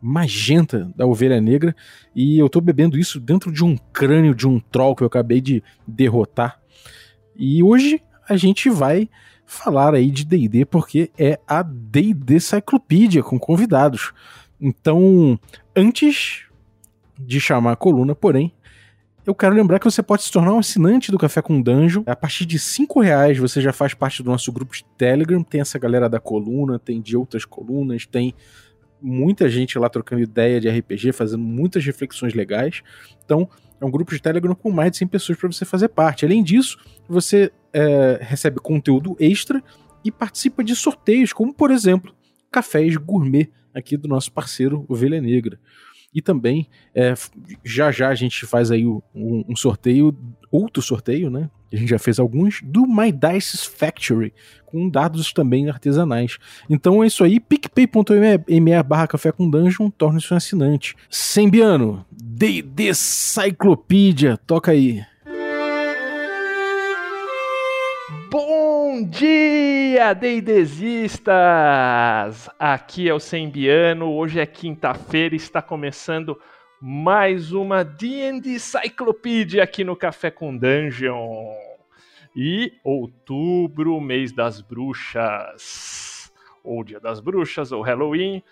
magenta da ovelha negra e eu tô bebendo isso dentro de um crânio de um troll que eu acabei de derrotar. E hoje a gente vai falar aí de D&D porque é a D&D Cyclopedia com convidados. Então, antes de chamar a coluna, porém, eu quero lembrar que você pode se tornar um assinante do Café com Dungeon. A partir de cinco reais você já faz parte do nosso grupo de Telegram. Tem essa galera da coluna, tem de outras colunas, tem muita gente lá trocando ideia de RPG, fazendo muitas reflexões legais. Então, é um grupo de Telegram com mais de 100 pessoas para você fazer parte. Além disso, você é, recebe conteúdo extra e participa de sorteios, como por exemplo, cafés gourmet aqui do nosso parceiro Ovelha Negra. E também, é, já já a gente faz aí um, um, sorteio, outro sorteio, né? A gente já fez alguns, do My Dice Factory, com dados também artesanais. Então é isso aí, picpay.me barra café com dungeon, torne-se um assinante. Sembiano, D&D Cyclopedia, toca aí. Bom dia, deidesistas! Aqui é o Sembiano, hoje é quinta-feira está começando mais uma D&D Cyclopedia aqui no Café com Dungeon. E outubro, mês das bruxas, ou dia das bruxas, ou Halloween,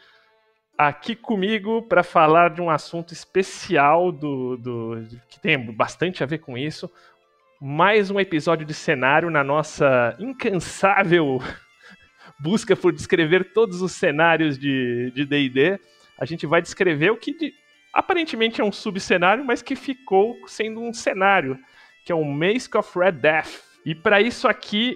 aqui comigo para falar de um assunto especial do, do, que tem bastante a ver com isso, mais um episódio de cenário na nossa incansável busca por descrever todos os cenários de D&D. A gente vai descrever o que de, aparentemente é um subcenário, mas que ficou sendo um cenário, que é o Mask of Red Death. E para isso aqui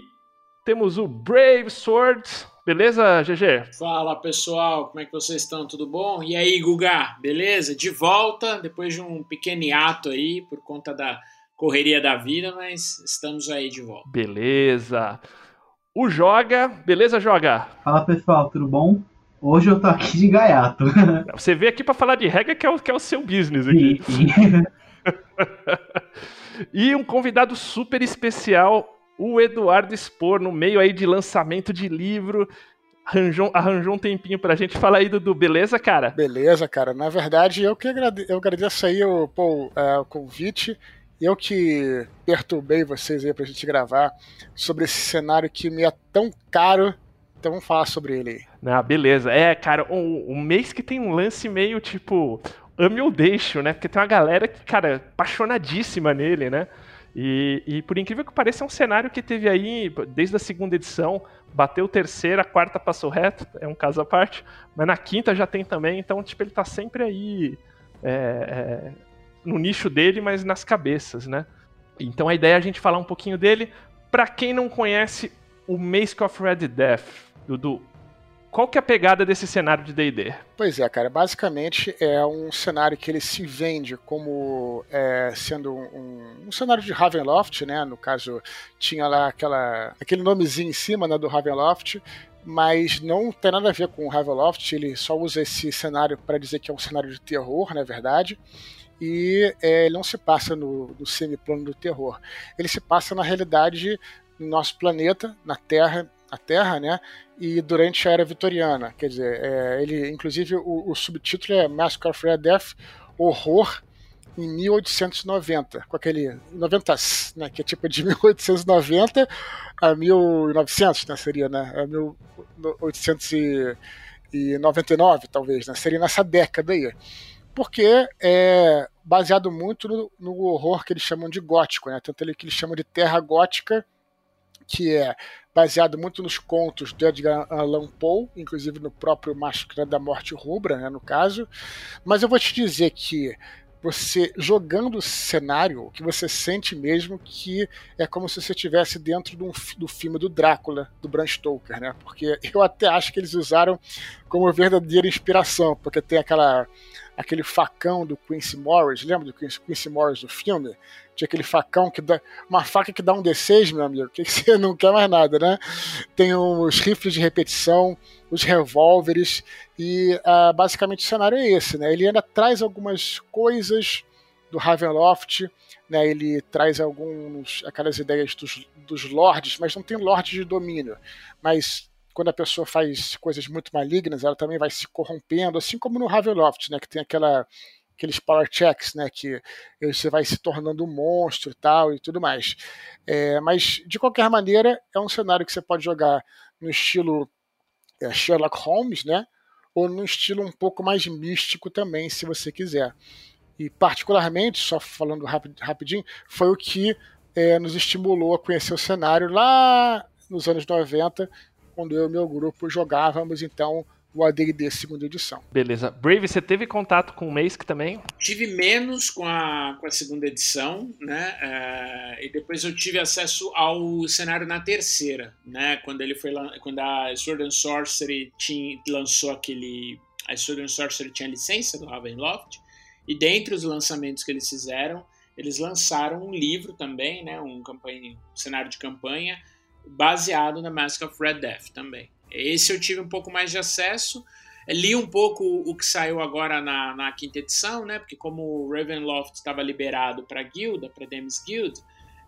temos o Brave Sword. Beleza, GG? Fala pessoal, como é que vocês estão? Tudo bom? E aí, Guga, beleza? De volta, depois de um pequeno hiato aí, por conta da correria da vida, mas estamos aí de volta. Beleza. O Joga, beleza, Joga? Fala pessoal, tudo bom? Hoje eu tô aqui de gaiato. Você veio aqui para falar de regra, que é, o, que é o seu business aqui. Sim, sim. e um convidado super especial, o Eduardo Spor, no meio aí de lançamento de livro. Arranjou, arranjou um tempinho pra gente. Fala aí, Dudu, beleza, cara? Beleza, cara. Na verdade, eu que agrade... eu agradeço aí o, pô, é, o convite eu que perturbei vocês aí pra gente gravar sobre esse cenário que me é tão caro. Então vamos falar sobre ele aí. Ah, beleza. É, cara, o, o mês que tem um lance meio tipo. Ame ou deixo, né? Porque tem uma galera que, cara, apaixonadíssima nele, né? E, e, por incrível que pareça, é um cenário que teve aí, desde a segunda edição, bateu terceira, a quarta passou reto, é um caso à parte, mas na quinta já tem também, então, tipo, ele tá sempre aí é, é, no nicho dele, mas nas cabeças, né? Então a ideia é a gente falar um pouquinho dele. Para quem não conhece o Mask of Red Death, Dudu, qual que é a pegada desse cenário de D&D? Pois é, cara, basicamente é um cenário que ele se vende como é, sendo um, um, cenário de Ravenloft, né? No caso, tinha lá aquela, aquele nomezinho em cima né, do Ravenloft, mas não tem nada a ver com o Ravenloft, ele só usa esse cenário para dizer que é um cenário de terror, na verdade e é, ele não se passa no, no semiplano do terror. Ele se passa na realidade no nosso planeta, na Terra, a Terra, né? E durante a era vitoriana, quer dizer, é, ele, inclusive, o, o, subtítulo é Massacre of Red Death, horror em 1890, com aquele 90, né? Que é tipo de 1890 a 1900, né? Seria, né? A 1899, talvez, né? Seria nessa década aí porque é baseado muito no, no, horror que eles chamam de gótico, né? tanto ele que eles chamam de terra gótica, que é baseado muito nos contos de Edgar Allan Poe, inclusive no próprio Máscara da Morte Rubra, né, no caso. Mas eu vou te dizer que você jogando o cenário, o que você sente mesmo que é como se você estivesse dentro do, do filme do Drácula, do Bram Stoker, né? Porque eu até acho que eles usaram como verdadeira inspiração, porque tem aquela aquele facão do Quincy Morris, lembra do Quincy, Quincy Morris do filme? Tinha aquele facão que dá. Uma faca que dá um D6, meu amigo, que você não quer mais nada, né? Tem os rifles de repetição, os revólveres, e uh, basicamente o cenário é esse, né? Ele ainda traz algumas coisas do Ravenloft, né? Ele traz alguns aquelas ideias dos, dos lords, mas não tem lords de domínio. Mas quando a pessoa faz coisas muito malignas, ela também vai se corrompendo, assim como no Ravenloft, né, que tem aquela aqueles power checks, né, que você vai se tornando um monstro e tal e tudo mais. É, mas de qualquer maneira é um cenário que você pode jogar no estilo é, Sherlock Holmes, né, ou no estilo um pouco mais místico também, se você quiser. E particularmente, só falando rapidinho, foi o que é, nos estimulou a conhecer o cenário lá nos anos 90, quando eu e meu grupo jogávamos então o AD&D segunda edição. Beleza. Brave, você teve contato com o Mask também? Tive menos com a, com a segunda edição, né? Uh, e depois eu tive acesso ao cenário na terceira, né? Quando ele foi quando a Sword and Sorcery tinha, lançou aquele a Sword and Sorcery tinha licença do Ravenloft e dentre os lançamentos que eles fizeram, eles lançaram um livro também, né? Um campanha, um cenário de campanha baseado na Mask of Red Death também. Esse eu tive um pouco mais de acesso. Li um pouco o que saiu agora na, na quinta edição, né? Porque como o Ravenloft estava liberado para guilda, para Demis Guild,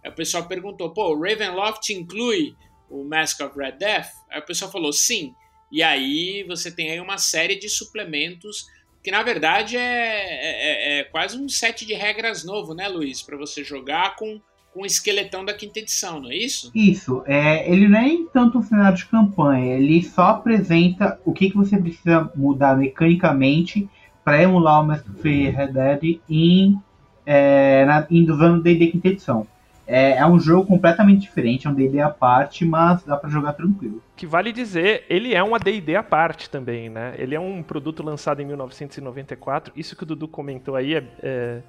o pessoal perguntou, pô, o Ravenloft inclui o Mask of Red Death? Aí o pessoal falou, sim. E aí você tem aí uma série de suplementos que na verdade é, é, é quase um set de regras novo, né, Luiz? Para você jogar com com o esqueletão da quinta edição, não é isso? Isso. É, ele não é tanto um cenário de campanha, ele só apresenta o que, que você precisa mudar mecanicamente para emular o Mestre Red Dead em, é, na, em usando D&D quinta edição. É, é, um jogo completamente diferente, é um D&D à parte, mas dá para jogar tranquilo. Que vale dizer, ele é um D&D à parte também, né? Ele é um produto lançado em 1994. Isso que o Dudu comentou aí é, é,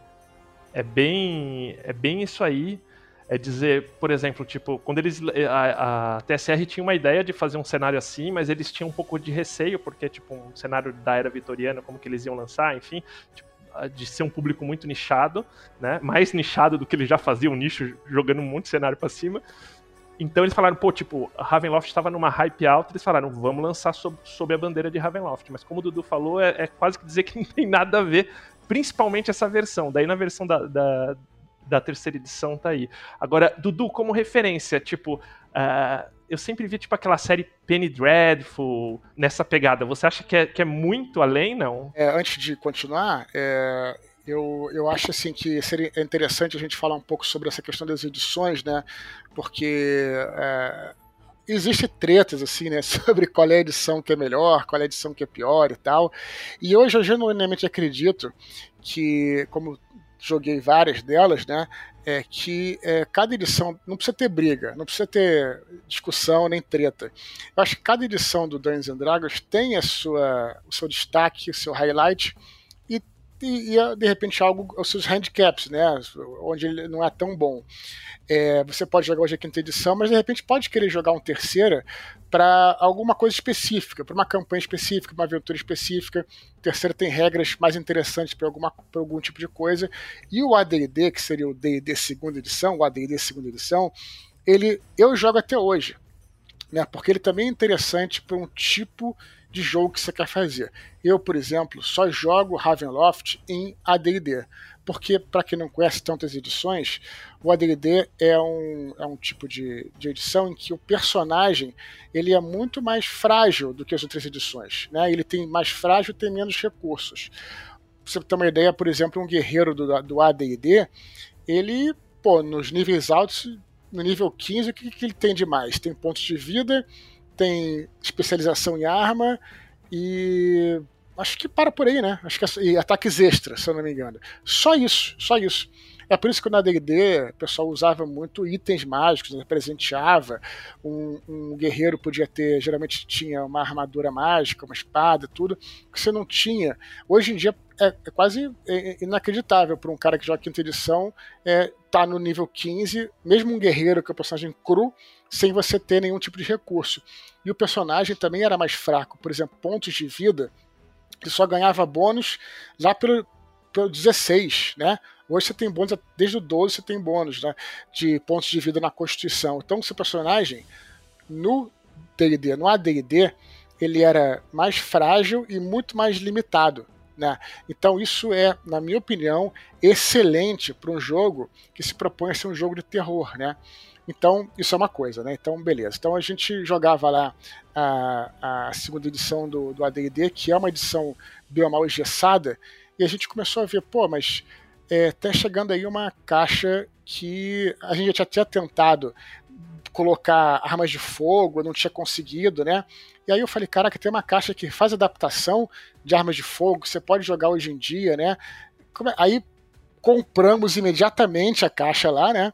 é bem, é bem isso aí é dizer, por exemplo, tipo, quando eles a, a, TSR tinha uma ideia de fazer um cenário assim, mas eles tinham um pouco de receio porque tipo um cenário da era vitoriana, como que eles iam lançar, enfim, tipo, de ser um público muito nichado, né? Mais nichado do que eles já faziam, nicho jogando de cenário para cima. Então eles falaram, pô, tipo, Ravenloft estava numa hype alta, eles falaram, vamos lançar sob, sob a bandeira de Ravenloft. Mas como o Dudu falou, é, é, quase que dizer que não tem nada a ver, principalmente essa versão. Daí na versão da, da, da terceira edição tá aí. Agora, Dudu, como referência, tipo, uh, eu sempre vi tipo aquela série Penny Dreadful nessa pegada. Você acha que é, que é muito além, não? É, antes de continuar, é, eu, eu acho assim que seria interessante a gente falar um pouco sobre essa questão das edições, né? Porque é, existe tretas assim, né, sobre qual é a edição que é melhor, qual é a edição que é pior e tal. E hoje eu genuinamente acredito que, como joguei várias delas, né? É que é, cada edição não precisa ter briga, não precisa ter discussão nem treta. Eu acho que cada edição do Dungeons and Dragons tem a sua, o seu destaque, o seu highlight e, e, de repente algo os seus handicaps, né? Onde ele não é tão bom. É, você pode jogar hoje a quinta edição, mas de repente pode querer jogar um terceira para alguma coisa específica, para uma campanha específica, uma aventura específica. O terceiro tem regras mais interessantes para algum tipo de coisa. E o AD&D, que seria o D&D segunda edição, o AD&D segunda edição, ele eu jogo até hoje, né? Porque ele também é interessante para um tipo de jogo que você quer fazer. Eu, por exemplo, só jogo Ravenloft em AD&D porque, para quem não conhece tantas edições, o AD&D é um, é um tipo de, de edição em que o personagem ele é muito mais frágil do que as outras edições. Né? Ele tem mais frágil tem menos recursos. Pra você ter uma ideia, por exemplo, um guerreiro do, do AD&D, ele, pô, nos níveis altos, no nível 15, o que, que ele tem de mais? Tem pontos de vida, tem especialização em arma e Acho que para por aí, né? Acho que é, e ataques extras, se eu não me engano. Só isso, só isso. É por isso que na D&D o pessoal usava muito itens mágicos, né? presenteava. Um, um, guerreiro podia ter, geralmente tinha uma armadura mágica, uma espada, tudo, que você não tinha. Hoje em dia é, é quase inacreditável para um cara que joga quinta edição é, tá no nível 15, mesmo um guerreiro que é um personagem cru, sem você ter nenhum tipo de recurso. E o personagem também era mais fraco. Por exemplo, pontos de vida Ele só ganhava bônus lá pelo, pelo 16, né? Hoje você tem bônus, desde o 12 você tem bônus né, de pontos de vida na Constituição. Então, seu personagem, no D&D, no AD&D, ele era mais frágil e muito mais limitado. Né? Então, isso é, na minha opinião, excelente para um jogo que se propõe a ser um jogo de terror. Né? Então, isso é uma coisa, né? Então, beleza. Então, a gente jogava lá a, a segunda edição do, do AD&D, que é uma edição bem mal engessada, e a gente começou a ver, pô, mas é, tá chegando aí uma caixa que a gente já tinha tentado colocar armas de fogo, não tinha conseguido, né? E aí eu falei, caraca, tem uma caixa que faz adaptação de armas de fogo, você pode jogar hoje em dia, né? Aí compramos imediatamente a caixa lá, né?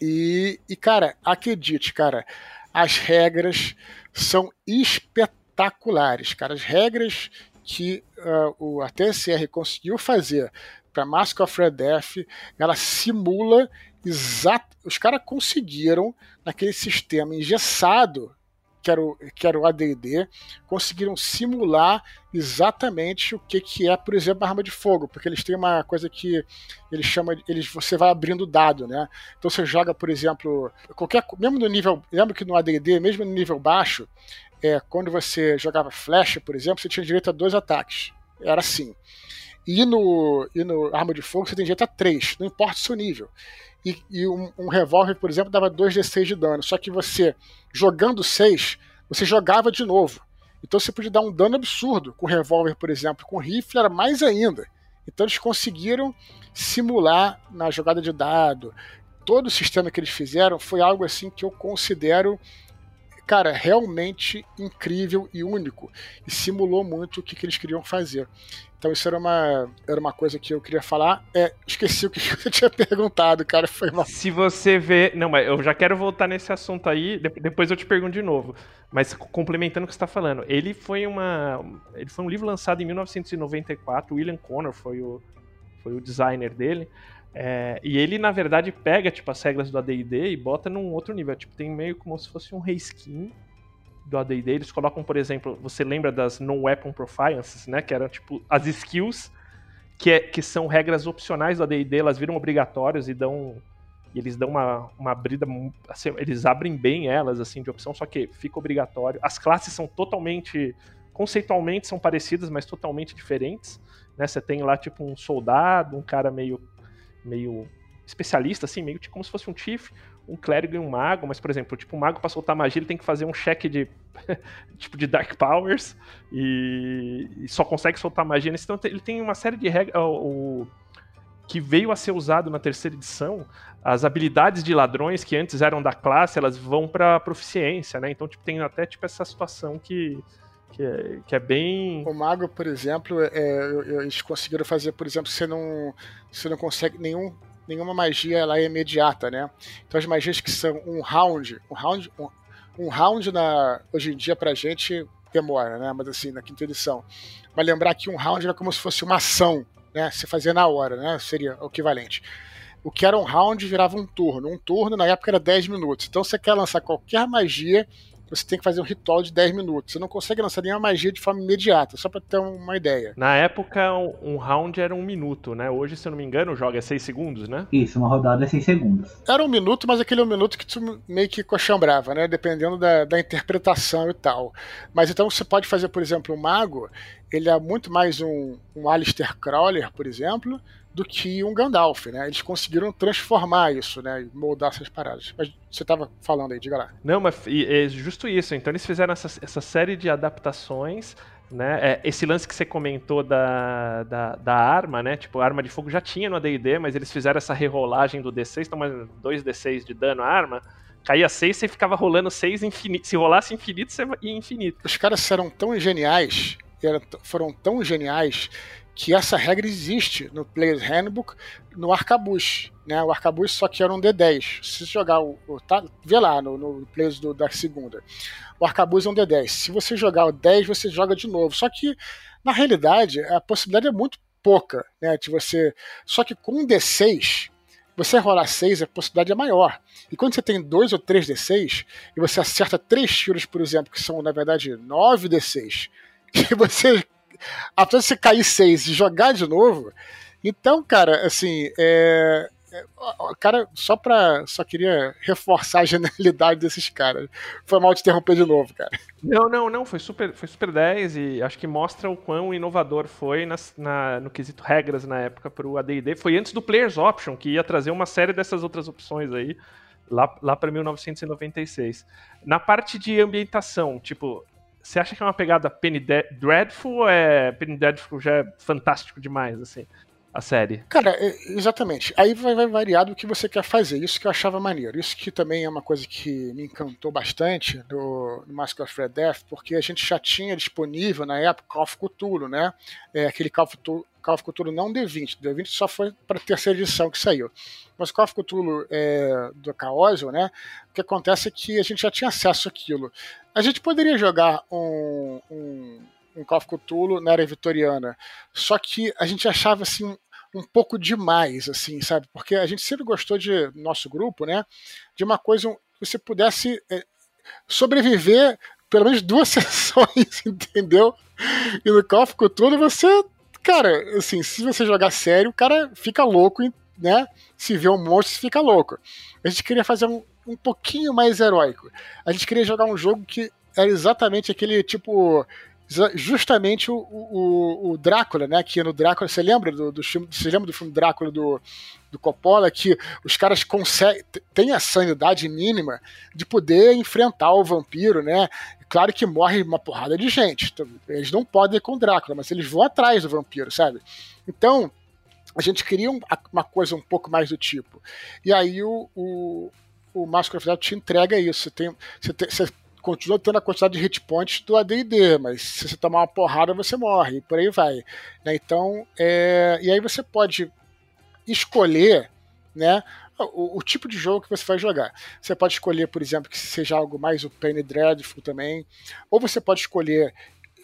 E, e, cara, acredite, cara, as regras são espetaculares, cara. As regras que uh, o, a TSR conseguiu fazer para Mask of Red Death, ela simula exato. Os caras conseguiram, naquele sistema engessado que era o, que era o AD&D, conseguiram simular exatamente o que, que é, por exemplo, a arma de fogo, porque eles têm uma coisa que eles chamam, eles, você vai abrindo dado, né? Então você joga, por exemplo, qualquer, mesmo no nível, lembra que no AD&D, mesmo no nível baixo, é, quando você jogava flecha, por exemplo, você tinha direito a dois ataques. Era assim. E no, e no arma de fogo você tem direito a três, não importa o seu nível. E, e um, um revólver, por exemplo, dava 2d6 de dano. Só que você, jogando 6, você jogava de novo. Então você podia dar um dano absurdo com revólver, por exemplo. Com rifle era mais ainda. Então eles conseguiram simular na jogada de dado. Todo o sistema que eles fizeram foi algo assim que eu considero cara, realmente incrível e único. E simulou muito o que, que eles queriam fazer. Então isso era uma, era uma coisa que eu queria falar. É, esqueci o que eu tinha perguntado, cara. Foi mal. Se você vê. Não, mas eu já quero voltar nesse assunto aí, depois eu te pergunto de novo. Mas complementando o que você está falando, ele foi uma. Ele foi um livro lançado em 1994, William Connor foi o, foi o designer dele. É, e ele, na verdade, pega tipo, as regras do AD&D e bota num outro nível. Tipo, tem meio como se fosse um reskin do AD&D. Eles colocam, por exemplo, você lembra das Non-Weapon Profiances, né? Que eram, tipo, as skills que, é, que são regras opcionais do AD&D, elas viram obrigatórias e dão... E eles dão uma, uma abrida, assim, eles abrem bem elas, assim, de opção, só que fica obrigatório. As classes são totalmente, conceitualmente são parecidas, mas totalmente diferentes, né? Você tem lá, tipo, um soldado, um cara meio meio especialista, assim, meio como se fosse um Chief, um clérigo e um mago, mas, por exemplo, tipo, o mago para soltar magia ele tem que fazer um check de tipo de Dark Powers e, e só consegue soltar magia. Então ele tem uma série de regras. O, que veio a ser usado na terceira edição, as habilidades de ladrões que antes eram da classe, elas vão para proficiência, né? Então tipo, tem até tipo essa situação que que é, que é bem. O mago, por exemplo, é, eles conseguiram fazer, por exemplo, você não, você não consegue nenhum, nenhuma magia lá é imediata, né? Então as magias que são um round, um round, um, um round na, hoje em dia pra gente demora, né? Mas assim, na quinta edição. Mas lembrar que um round era como se fosse uma ação, né? Você fazia na hora, né? Seria o equivalente. O que era um round virava um turno. Um turno na época era 10 minutos. Então você quer lançar qualquer magia você tem que fazer um ritual de 10 minutos. Você não consegue lançar nenhuma magia de forma imediata, só para ter uma ideia. Na época, um, round era um minuto, né? Hoje, se eu não me engano, o jogo é 6 segundos, né? Isso, uma rodada é 6 segundos. Era um minuto, mas aquele é um minuto que tu meio que coxambrava, né? Dependendo da, da interpretação e tal. Mas então você pode fazer, por exemplo, um mago, ele é muito mais um, um Alistair Crawler, por exemplo, do que um Gandalf, né? Eles conseguiram transformar isso, né? E moldar essas paradas. Mas você estava falando aí, diga lá. Não, mas é justo isso. Então eles fizeram essa, essa série de adaptações né? É, esse lance que você comentou da, da, da, arma, né? Tipo, a arma de fogo já tinha no AD&D, mas eles fizeram essa rerolagem do D6, então 2D6 de dano à arma, caía 6, você ficava rolando 6 infinito. Se rolasse infinito, você ia infinito. Os caras eram tão geniais, foram tão geniais, que essa regra existe no Player's Handbook no arcabuz, né? O arcabuz só que era um D10. Se jogar o, o tá, vê lá no, no Players do, da segunda, o arcabuz é um D10. Se você jogar o 10, você joga de novo. Só que na realidade a possibilidade é muito pouca, né? De você, só que com um D6 você rolar 6, a possibilidade é maior. E quando você tem 2 ou 3 D6, e você acerta 3 tiros, por exemplo, que são, na verdade, 9 D6, que você apesar de você cair seis e jogar de novo. Então, cara, assim, é, é, cara, só pra. Só queria reforçar a genialidade desses caras. Foi mal te interromper de novo, cara. Não, não, não. Foi super, foi super 10 e acho que mostra o quão inovador foi nas, na, no quesito regras na época pro ADD. Foi antes do Players Option, que ia trazer uma série dessas outras opções aí, lá, lá pra 1996. Na parte de ambientação, tipo, você acha que é uma pegada Penny Dreadful ou é Penny Dreadful já é fantástico demais, assim? A série. Cara, é, exatamente. Aí vai, vai, variar do que você quer fazer. Isso que eu achava maneiro. Isso que também é uma coisa que me encantou bastante no, no Mask of Red Death, porque a gente já tinha disponível na época Call of Cthulhu, né? É, aquele Call of Cthulhu, Call of Cthulhu não D20. D20 só foi para a terceira edição que saiu. Mas Call of Cthulhu é, do Caosio, né? O que acontece é que a gente já tinha acesso àquilo. A gente poderia jogar um, um um Call of Cthulhu na era vitoriana. Só que a gente achava assim um pouco demais, assim, sabe? Porque a gente sempre gostou de nosso grupo, né? De uma coisa que você pudesse é, sobreviver pelo menos duas sessões, entendeu? E no Call of Cthulhu você, cara, assim, se você jogar sério, o cara fica louco, né? Se vê um monstro, fica louco. A gente queria fazer um, um pouquinho mais heróico. A gente queria jogar um jogo que era exatamente aquele tipo justamente o, o, o, Drácula, né? Que no Drácula, você lembra do, do filme, você lembra do filme Drácula do, do Coppola que os caras conseguem têm a sanidade mínima de poder enfrentar o vampiro, né? Claro que morre uma porrada de gente. Então, eles não podem ir com o Drácula, mas eles vão atrás do vampiro, sabe? Então, a gente queria uma coisa um pouco mais do tipo. E aí o, o, o of Death te entrega isso. Você, tem, você, tem, você continua tendo a quantidade de hit points do AD&D, mas se você tomar uma porrada você morre, e por aí vai. Né? Então, é... e aí você pode escolher, né, o, o, tipo de jogo que você vai jogar. Você pode escolher, por exemplo, que seja algo mais o Penny Dreadful também, ou você pode escolher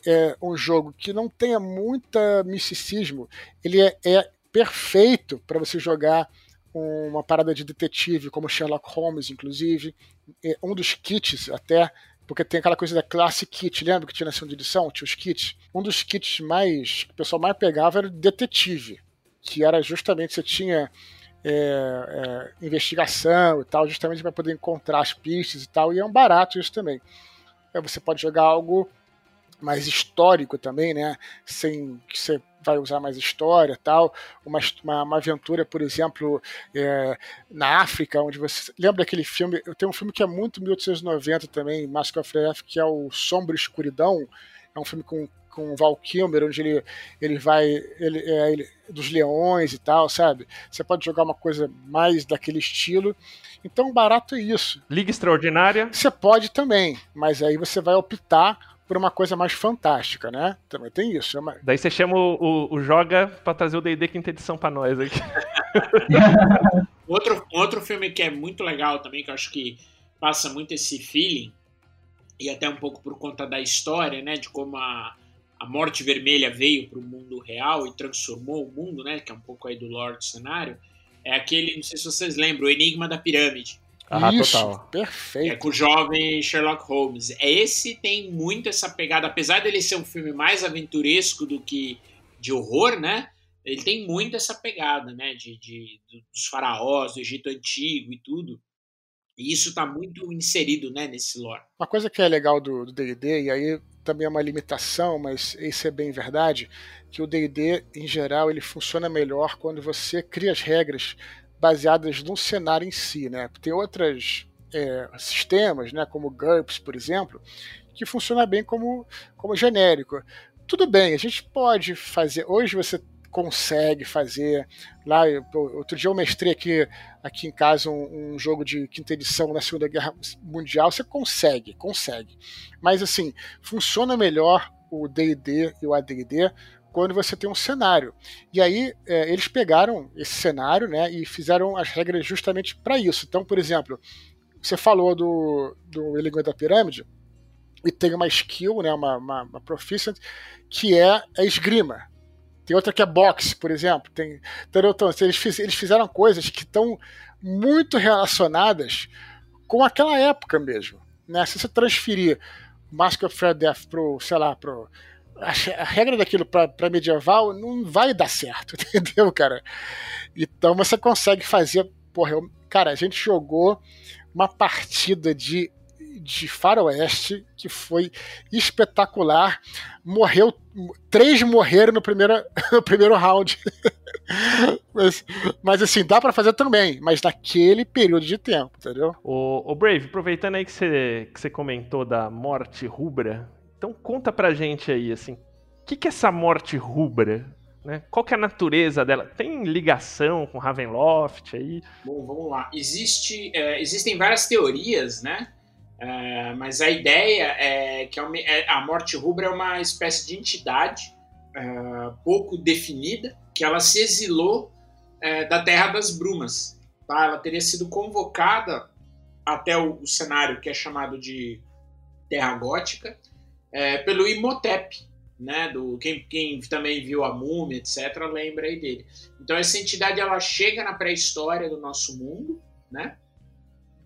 é, um jogo que não tenha muita misticismo, ele é, é perfeito para você jogar uma parada de detetive, como Sherlock Holmes, inclusive. Um dos kits, até, porque tem aquela coisa da classe kit, lembra que tinha na segunda edição? Tinha os kits. Um dos kits mais que o pessoal mais pegava era o detetive, que era justamente você tinha é, é, investigação e tal, justamente para poder encontrar as pistas e tal, e é um barato isso também. Aí você pode jogar algo mais histórico também, né? Sem que você vai usar mais história tal. Uma, uma, uma aventura, por exemplo, é, na África, onde você. Lembra daquele filme? Eu tenho um filme que é muito 1890 também, Mask of Death, que é o Sombra e Escuridão. É um filme com, com Val Kilmer, onde ele, ele vai. Ele, é, ele, dos leões e tal, sabe? Você pode jogar uma coisa mais daquele estilo. Então, barato é isso. Liga Extraordinária? Você pode também, mas aí você vai optar por uma coisa mais fantástica, né? Também tem isso. É uma... Daí você chama o, o, o Joga pra trazer o D&D quinta edição pra nós aqui. outro, outro filme que é muito legal também, que eu acho que passa muito esse feeling, e até um pouco por conta da história, né? De como a, a Morte Vermelha veio pro mundo real e transformou o mundo, né? Que é um pouco aí do lore do cenário. É aquele, não sei se vocês lembram, o Enigma da Pirâmide. Ah, Isso, total. Perfeito. É com o jovem Sherlock Holmes. Esse tem muito essa pegada, apesar dele ser um filme mais aventuresco do que de horror, né? Ele tem muito essa pegada, né? De, de dos faraós, do Egito Antigo e tudo. E isso está muito inserido, né, nesse lore. Uma coisa que é legal do D&D, e aí também é uma limitação, mas isso é bem verdade, que o D&D, em geral, ele funciona melhor quando você cria as regras baseadas no cenário em si, né? Tem outros é, sistemas, né, como GURPS, por exemplo, que funciona bem como, como genérico. Tudo bem, a gente pode fazer. Hoje você consegue fazer. Lá, outro dia eu mestrei aqui, aqui em casa um, um, jogo de quinta edição na Segunda Guerra Mundial. Você consegue, consegue. Mas assim, funciona melhor o D&D e o AD&D quando você tem um cenário. E aí é, eles pegaram esse cenário né, e fizeram as regras justamente para isso. Então, por exemplo, você falou do, do Enigma da Pirâmide, e tem uma skill, né, uma, uma, uma proficient, que é a esgrima. Tem outra que é boxe, por exemplo. Tem, então, eles, fiz, eles fizeram coisas que estão muito relacionadas com aquela época mesmo. Né? Se você transferir Mask of Fair Death pro, sei lá, pro a, a regra daquilo para medieval não vai dar certo, entendeu, cara? Então você consegue fazer. Porra, eu, cara, a gente jogou uma partida de de faroeste que foi espetacular. Morreu, três morreram no primeiro, no primeiro round. mas, mas, assim, dá para fazer também, mas naquele período de tempo, entendeu? O, o Brave, aproveitando aí que você, que você comentou da morte rubra, então conta pra gente aí, assim, o que, que é essa morte rubra? Né? Qual que é a natureza dela? Tem ligação com Ravenloft aí? Bom, vamos lá. Existe, é, existem várias teorias, né? É, mas a ideia é que é é, a morte rubra é uma espécie de entidade é, pouco definida, que ela se exilou é, da Terra das Brumas. Tá? Ela teria sido convocada até o, o cenário que é chamado de Terra Gótica é, pelo Imhotep, né? Do, quem, quem, também viu a múmia, etc., lembra aí dele. Então essa entidade ela chega na pré-história do nosso mundo, né?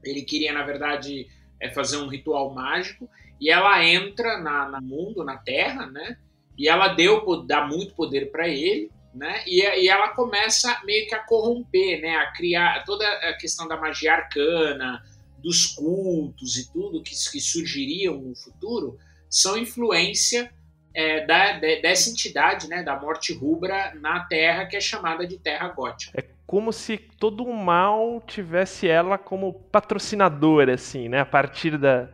Ele queria, na verdade, é fazer um ritual mágico e ela entra na, na mundo, na Terra, né? E ela deu, dá muito poder para ele, né? E, e ela começa meio que a corromper, né? A criar toda a questão da magia arcana, dos cultos e tudo que, que surgiriam no futuro são influência é, da, de, dessa entidade, né, da morte rubra na Terra, que é chamada de Terra Gótica. É como se todo o mal tivesse ela como patrocinadora, assim, né? A partir da,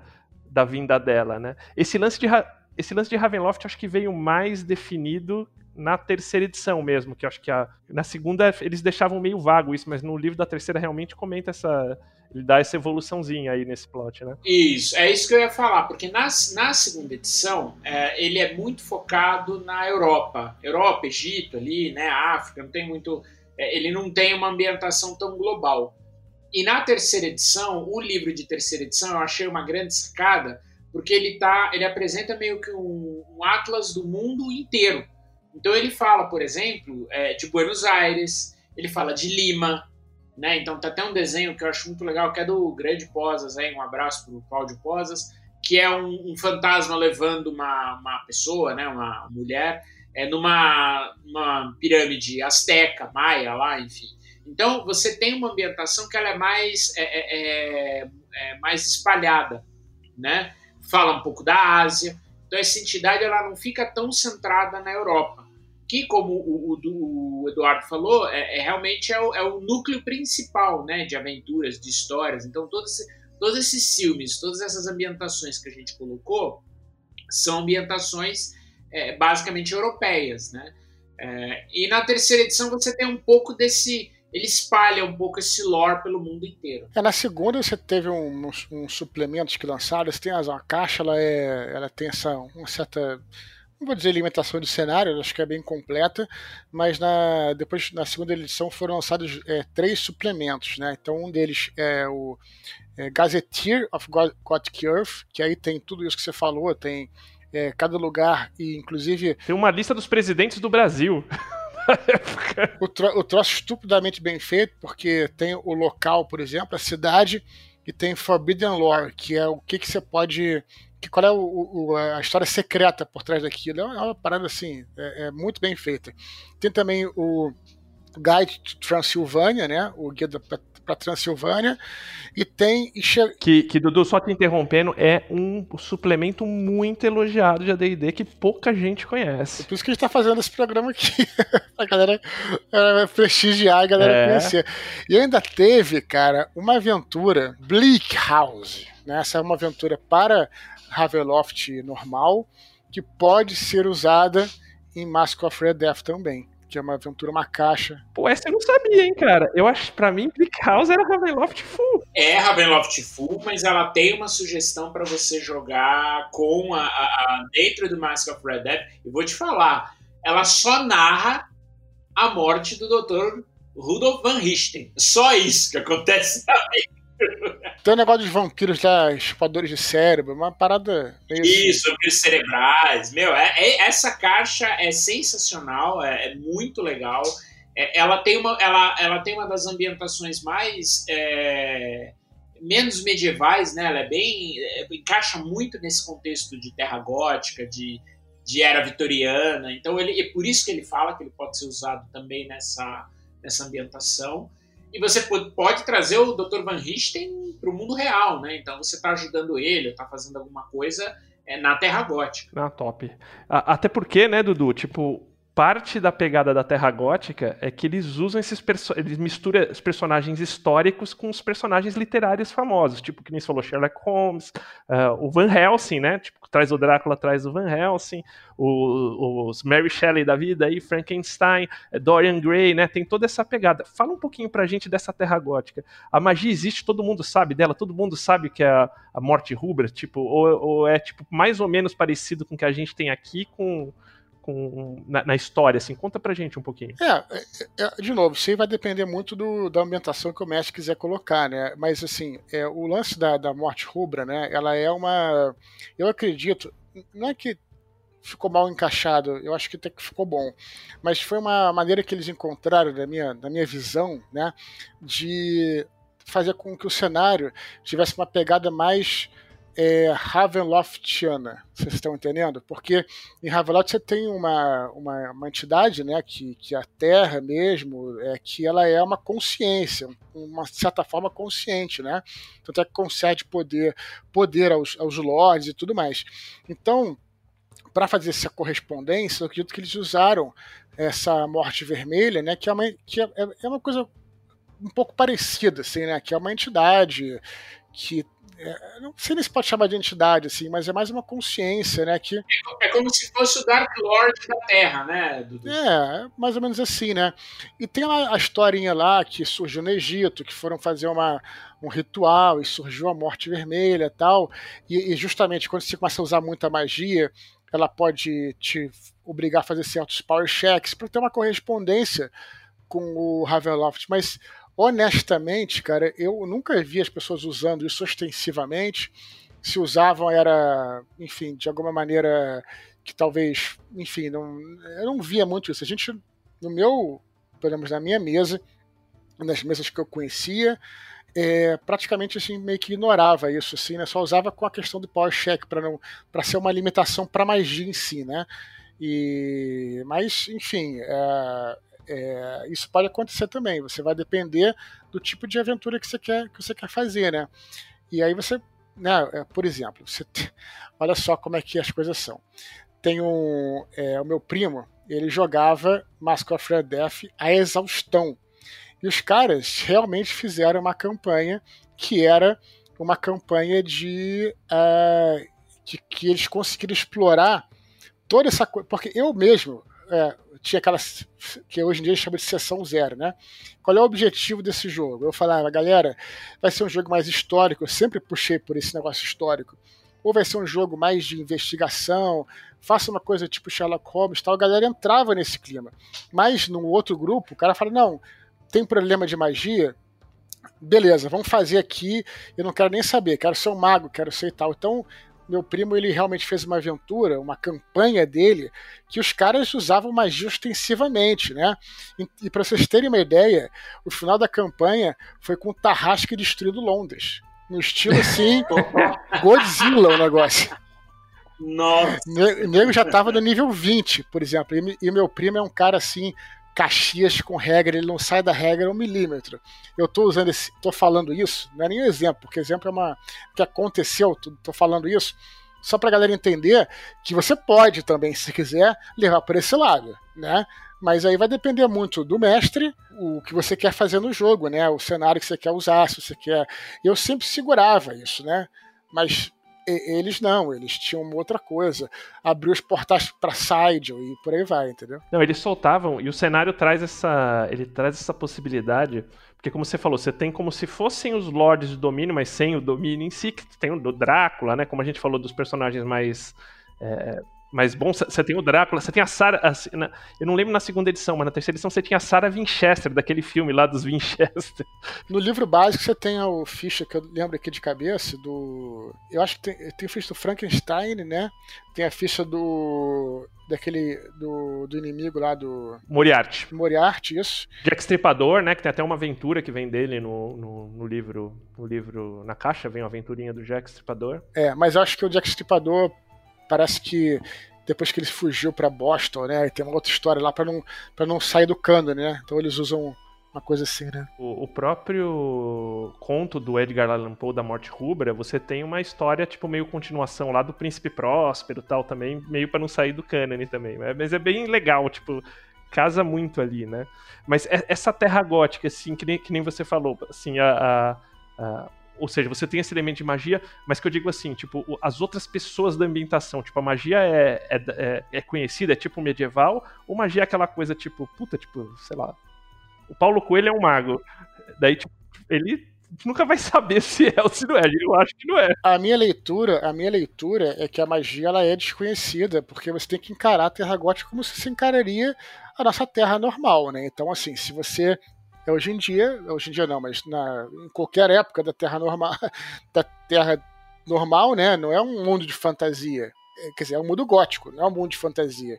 da vinda dela, né? Esse lance de, esse lance de Ravenloft acho que veio mais definido na terceira edição mesmo, que acho que a, na segunda eles deixavam meio vago isso, mas no livro da terceira realmente comenta essa. Ele dá essa evoluçãozinha aí nesse plot, né? Isso, é isso que eu ia falar, porque na, na segunda edição é, ele é muito focado na Europa. Europa, Egito ali, né? África, não tem muito é, ele não tem uma ambientação tão global. E na terceira edição, o livro de terceira edição, eu achei uma grande sacada, porque ele tá, ele apresenta meio que um, um atlas do mundo inteiro. Então ele fala, por exemplo, é, de Buenos Aires, ele fala de Lima, né? Então tá até um desenho que eu acho muito legal, que é do Grande Posas, aí, um abraço pro Cláudio Posas, que é um, um fantasma levando uma, uma pessoa, né? Uma mulher, é, numa, numa pirâmide asteca, maia lá, enfim. Então você tem uma ambientação que ela é mais, é, é, é, é mais espalhada, né? Fala um pouco da Ásia. Então essa entidade ela não fica tão centrada na Europa, que como o, o, Eduardo falou, é, é realmente é o, é o, núcleo principal, né? De aventuras, de histórias. Então todos, todos esses filmes, todas essas ambientações que a gente colocou são ambientações é, basicamente europeias, né? É, e na terceira edição você tem um pouco desse ele espalha um pouco esse lore pelo mundo inteiro. É, na segunda você teve uns um, um suplementos que lançaram, você tem a, a caixa, ela, é, ela tem essa uma certa não vou dizer alimentação de cenário, acho que é bem completa, mas na, depois na segunda edição foram lançados é, três suplementos, né? Então um deles é o é, Gazetteer of Gothic Earth, que aí tem tudo isso que você falou, tem é, cada lugar, e inclusive. Tem uma lista dos presidentes do Brasil. o, tro o troço estupidamente bem feito, porque tem o local, por exemplo, a cidade, e tem Forbidden Lore, que é o que, que você pode. Que, qual é o, o, a história secreta por trás daquilo? É uma, é uma parada assim, é, é, muito bem feita. Tem também o Guide to Transilvânia, né? O guia para Transilvânia e tem que, que Dudu só te interrompendo é um suplemento muito elogiado de AD&D que pouca gente conhece. É por isso que a gente está fazendo esse programa aqui a galera prestigiar, a galera é. conhecer. E ainda teve, cara, uma aventura Bleak House. Né? Essa é uma aventura para Ravenloft normal que pode ser usada em Mask of Red Death também que é uma aventura, uma caixa. Pô, essa eu não sabia, hein, cara. Eu acho, pra mim, Brick House era Ravenloft Full. É Ravenloft Full, mas ela tem uma sugestão para você jogar com a, a, a, dentro do Mask of Red Dead. E vou te falar, ela só narra a morte do Dr. Rudolf Van Richten. Só isso que acontece também. Tem um negócio dos vampiros lá, chupadores de cérebro, uma parada. Isso, vampiros cerebrais. Meu, é, é, essa caixa é sensacional, é, é muito legal. É, ela, tem uma, ela, ela tem uma das ambientações mais. É, menos medievais, né? Ela é bem. É, encaixa muito nesse contexto de terra gótica, de, de era vitoriana. Então ele é por isso que ele fala que ele pode ser usado também nessa, nessa ambientação. E você pode trazer o Dr. Van Richten para o mundo real, né? Então você está ajudando ele, está fazendo alguma coisa é, na Terra Gótica. Ah, top. Até porque, né, Dudu? Tipo, parte da pegada da Terra Gótica é que eles usam esses eles misturam os personagens históricos com os personagens literários famosos, tipo que nem falou Sherlock Holmes, uh, o Van Helsing, né? Tipo traz o Drácula, traz o Van Helsing, os Mary Shelley da vida aí, Frankenstein, eh, Dorian Gray, né? Tem toda essa pegada. Fala um pouquinho pra gente dessa Terra Gótica. A magia existe, todo mundo sabe dela, todo mundo sabe que é a, a morte rubra, tipo, ou, ou é tipo mais ou menos parecido com o que a gente tem aqui com com, na, na, história, assim? Conta pra gente um pouquinho. É, é, é de novo, isso aí vai depender muito do, da ambientação que o mestre quiser colocar, né? Mas, assim, é, o lance da, da morte rubra, né? Ela é uma... Eu acredito, não é que ficou mal encaixado, eu acho que até que ficou bom. Mas foi uma maneira que eles encontraram, da minha, da minha visão, né? De fazer com que o cenário tivesse uma pegada mais é, Ravenloftiana. Vocês estão entendendo? Porque em Ravenloft você tem uma, uma, uma, entidade, né, que, que a Terra mesmo, é que ela é uma consciência, uma certa forma consciente, né? Tanto é que concede poder, poder aos, aos lords e tudo mais. Então, para fazer essa correspondência, eu acredito que eles usaram essa morte vermelha, né, que é uma, que é, é uma coisa um pouco parecida, assim, né, que é uma entidade que é, não sei se pode chamar de entidade, assim, mas é mais uma consciência, né? Que... É como se fosse o Dark Lord da Terra, né, Dudu? É, mais ou menos assim, né? E tem a, a historinha lá que surgiu no Egito, que foram fazer uma, um ritual e surgiu a morte vermelha e tal. E, e justamente quando você começa a usar muita magia, ela pode te obrigar a fazer certos power checks para ter uma correspondência com o Ravenloft. Mas honestamente, cara, eu nunca vi as pessoas usando isso ostensivamente. Se usavam era, enfim, de alguma maneira que talvez, enfim, não, eu não via muito isso. A gente, no meu, pelo menos na minha mesa, nas mesas que eu conhecia, é, praticamente assim meio que ignorava isso assim, né? Só usava com a questão do power check para não para ser uma limitação para magia em si, né? E mas enfim, é, é, isso pode acontecer também. Você vai depender do tipo de aventura que você quer, que você quer fazer, né? E aí você, né, é, por exemplo, você olha só como é que as coisas são. Tem um, é, o meu primo, ele jogava Mask of Red Death a exaustão. E os caras realmente fizeram uma campanha que era uma campanha de, uh, de que eles conseguiram explorar toda essa coisa. Porque eu mesmo, é, tinha aquela que hoje em dia chama de sessão zero, né? Qual é o objetivo desse jogo? Eu falava, galera, vai ser um jogo mais histórico, eu sempre puxei por esse negócio histórico. Ou vai ser um jogo mais de investigação, faça uma coisa tipo Sherlock Holmes tal. A galera entrava nesse clima. Mas num outro grupo, o cara fala, não, tem problema de magia, beleza, vamos fazer aqui, eu não quero nem saber, quero ser um mago, quero ser tal. Então, meu primo ele realmente fez uma aventura, uma campanha dele, que os caras usavam magia ostensivamente, né? E, e para vocês terem uma ideia, o final da campanha foi com o Tarrasque destruindo Londres. No estilo assim, Godzilla o negócio. Nossa! O nego já tava no nível 20, por exemplo. E, e meu primo é um cara assim, Caxias com regra, ele não sai da regra um milímetro. Eu estou usando esse, tô falando isso, não é nem um exemplo, porque exemplo é uma que aconteceu, estou falando isso só para a galera entender que você pode também, se quiser, levar por esse lado, né? Mas aí vai depender muito do mestre, o que você quer fazer no jogo, né? O cenário que você quer usar, se você quer. Eu sempre segurava isso, né? Mas eles não, eles tinham uma outra coisa. Abriu os portais para side e por aí vai, entendeu? Não, eles soltavam e o cenário traz essa, ele traz essa possibilidade, porque como você falou, você tem como se fossem os lords do domínio, mas sem o domínio em si, que tem o Drácula, né? Como a gente falou dos personagens mais é, mas bom, você tem o Drácula, você tem a Sarah. A, eu não lembro na segunda edição, mas na terceira edição você tinha a Sarah Winchester, daquele filme lá dos Winchester. No livro básico você tem o ficha que eu lembro aqui de cabeça, do. Eu acho que tem, tem o ficha do Frankenstein, né? Tem a ficha do. daquele. do, do inimigo lá do. Moriarty. Moriarty, isso. Jack Stripador, né? Que tem até uma aventura que vem dele no, no, no livro. No livro. Na caixa vem uma aventurinha do Jack Stripador. É, mas eu acho que o Jack Stripador parece que depois que ele fugiu para Boston, né? E tem uma outra história lá para não, pra não sair do cânone, né? Então eles usam uma coisa assim, né? O, o, próprio conto do Edgar Allan Poe da Morte Rubra, você tem uma história tipo meio continuação lá do Príncipe Próspero, tal também, meio para não sair do cânone também. Mas é bem legal, tipo, casa muito ali, né? Mas essa terra gótica, assim, que nem, que nem você falou, assim, a, a, a ou seja, você tem esse elemento de magia, mas que eu digo assim, tipo, as outras pessoas da ambientação, tipo, a magia é, é, é, é conhecida, é tipo medieval, ou magia é aquela coisa, tipo, puta, tipo, sei lá, o Paulo Coelho é um mago, daí, tipo, ele nunca vai saber se é ou se não é, eu acho que não é. A minha leitura, a minha leitura é que a magia, ela é desconhecida, porque você tem que encarar a Terra Gótica como se se encararia a nossa Terra normal, né, então, assim, se você hoje em dia, hoje em dia não, mas na, em qualquer época da Terra normal, da Terra normal, né, não é um mundo de fantasia. É, quer dizer, é um mundo gótico, não é um mundo de fantasia.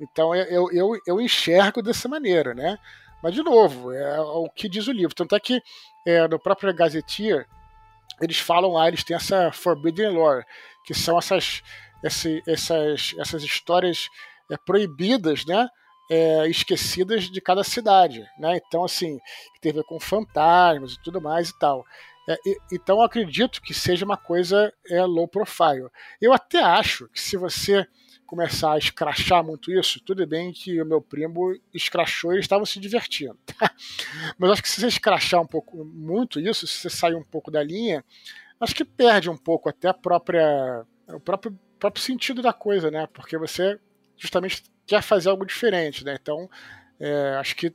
Então eu, eu, eu enxergo dessa maneira, né? Mas, de novo, é o que diz o livro. Tanto é que é, no próprio Gazetteer, eles falam lá, eles têm essa Forbidden Lore, que são essas, essas, essas histórias é, proibidas, né? É, esquecidas de cada cidade, né? Então, assim, tem a ver com fantasmas e tudo mais e tal. É, e, então, acredito que seja uma coisa é, low profile. Eu até acho que se você começar a escrachar muito isso, tudo bem que o meu primo escrachou e eles estavam se divertindo. Tá? Mas acho que se você escrachar um pouco muito isso, se você sair um pouco da linha, acho que perde um pouco até a própria o próprio, próprio sentido da coisa, né? Porque você justamente quer fazer algo diferente, né? Então, é, acho que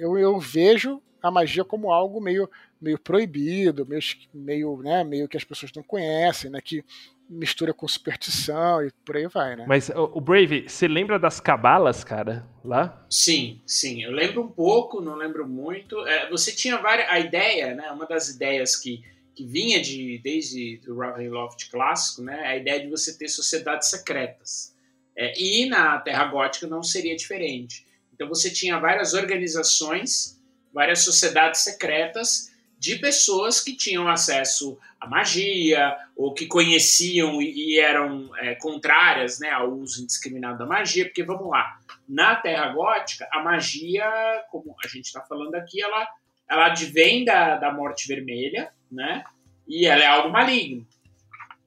eu, eu, vejo a magia como algo meio, meio proibido, meio, meio, né, meio que as pessoas não conhecem, né? Que mistura com superstição e por aí vai, né? Mas o Brave, você lembra das cabalas, cara, lá? Sim, sim, eu lembro um pouco, não lembro muito. É, você tinha várias, a ideia, né? Uma das ideias que, que vinha de desde o Ravenloft clássico, né? A ideia de você ter sociedades secretas. É, e na Terra Gótica não seria diferente. Então você tinha várias organizações, várias sociedades secretas de pessoas que tinham acesso à magia ou que conheciam e, eram é, contrárias né, ao uso indiscriminado da magia. Porque vamos lá, na Terra Gótica a magia, como a gente está falando aqui, ela, ela advém da, da morte vermelha, né? E ela é algo maligno.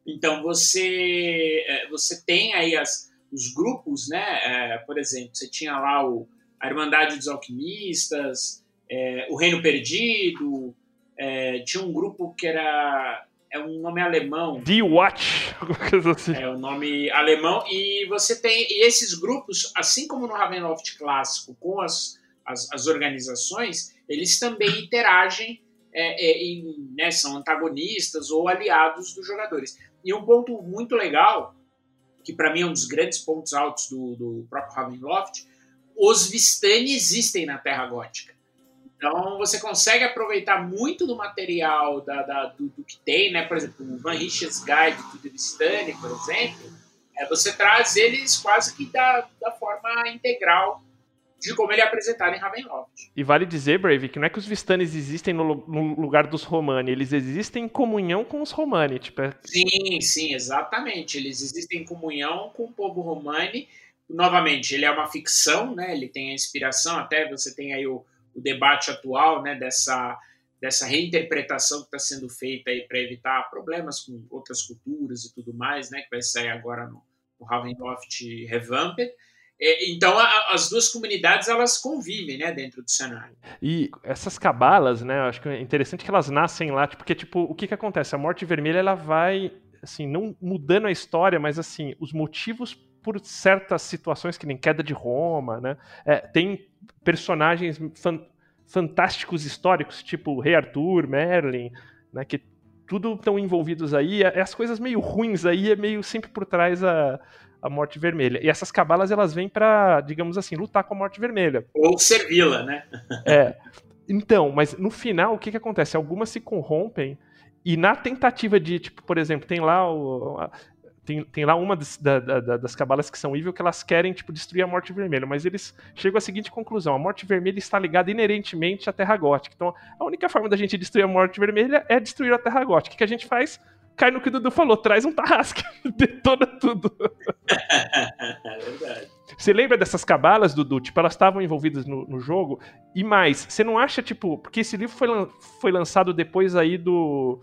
Então você é, você tem aí as os grupos, né? É, por exemplo, você tinha lá o, a Irmandade dos Alquimistas, é, o Reino Perdido, é, tinha um grupo que era é um nome alemão. The Watch, coisa assim. É um nome alemão e você tem e esses grupos, assim como no Ravenloft clássico, com as, as, as organizações, eles também interagem é, é, em, né, são antagonistas ou aliados dos jogadores. E um ponto muito legal que para mim é um dos grandes pontos altos do, do próprio Ravenloft, os Vistani existem na Terra Gótica. Então você consegue aproveitar muito do material da, da do, do, que tem, né? Por exemplo, o Van Rich's Guide the Vistani, por exemplo, é, você traz eles quase que da, da forma integral de como ele é apresentado em Ravenloft. E vale dizer, Brave, que não é que os Vistanes existem no, no lugar dos Romani, eles existem em comunhão com os Romani. Tipo, é... Sim, sim, exatamente. Eles existem em comunhão com o povo Romani. Novamente, ele é uma ficção, né? Ele tem a inspiração, até você tem aí o, o debate atual, né? Dessa, dessa reinterpretação que está sendo feita aí para evitar problemas com outras culturas e tudo mais, né? Que vai sair agora no, no Ravenloft Revamped. É, então a, as duas comunidades elas convivem, né, dentro do cenário. E essas cabalas, né, acho que é interessante que elas nascem lá, porque tipo, o que que acontece? A Morte Vermelha ela vai assim, não mudando a história, mas assim, os motivos por certas situações que nem queda de Roma, né? É, tem personagens fan fantásticos históricos, tipo Rei Arthur, Merlin, né, que tudo estão envolvidos aí. As coisas meio ruins aí é meio sempre por trás a a Morte Vermelha. E essas cabalas elas vêm para, digamos assim, lutar com a Morte Vermelha. Ou servi-la, né? é. Então, mas no final o que, que acontece? Algumas se corrompem e na tentativa de, tipo, por exemplo, tem lá o, tem, tem lá uma das, da, da, das cabalas que são evil que elas querem, tipo, destruir a Morte Vermelha, mas eles chegam à seguinte conclusão, a Morte Vermelha está ligada inerentemente à Terra Gótica, então a única forma da gente destruir a Morte Vermelha é destruir a Terra Gótica. O que a gente faz? Cai no que o Dudu falou, traz um tarrasque, detona tudo. é verdade. Você lembra dessas cabalas, Dudu? Tipo, elas estavam envolvidas no, no, jogo. E mais, você não acha, tipo, porque esse livro foi, lan foi lançado depois aí do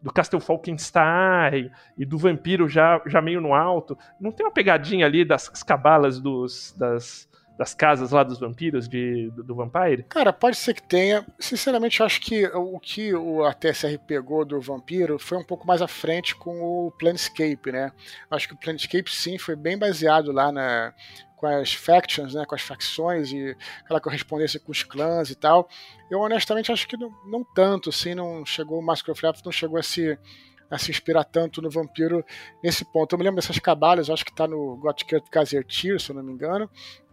do Castle Falkenstein e do vampiro já, já meio no alto. Não tem uma pegadinha ali das cabalas dos, das, das casas lá dos vampiros de, do, do Vampire? Cara, pode ser que tenha. Sinceramente, eu acho que o que o, a TSR pegou do Vampiro foi um pouco mais à frente com o Planescape, né? Acho que o Planescape, sim, foi bem baseado lá na, com as factions, né, com as facções e aquela correspondência com os clãs e tal. Eu honestamente acho que não, não tanto, assim, não chegou o Mask não chegou a se a se inspirar tanto no vampiro nesse ponto. Eu me lembro dessas cabalas, acho que está no Gothic Gazetteer, se eu não me engano.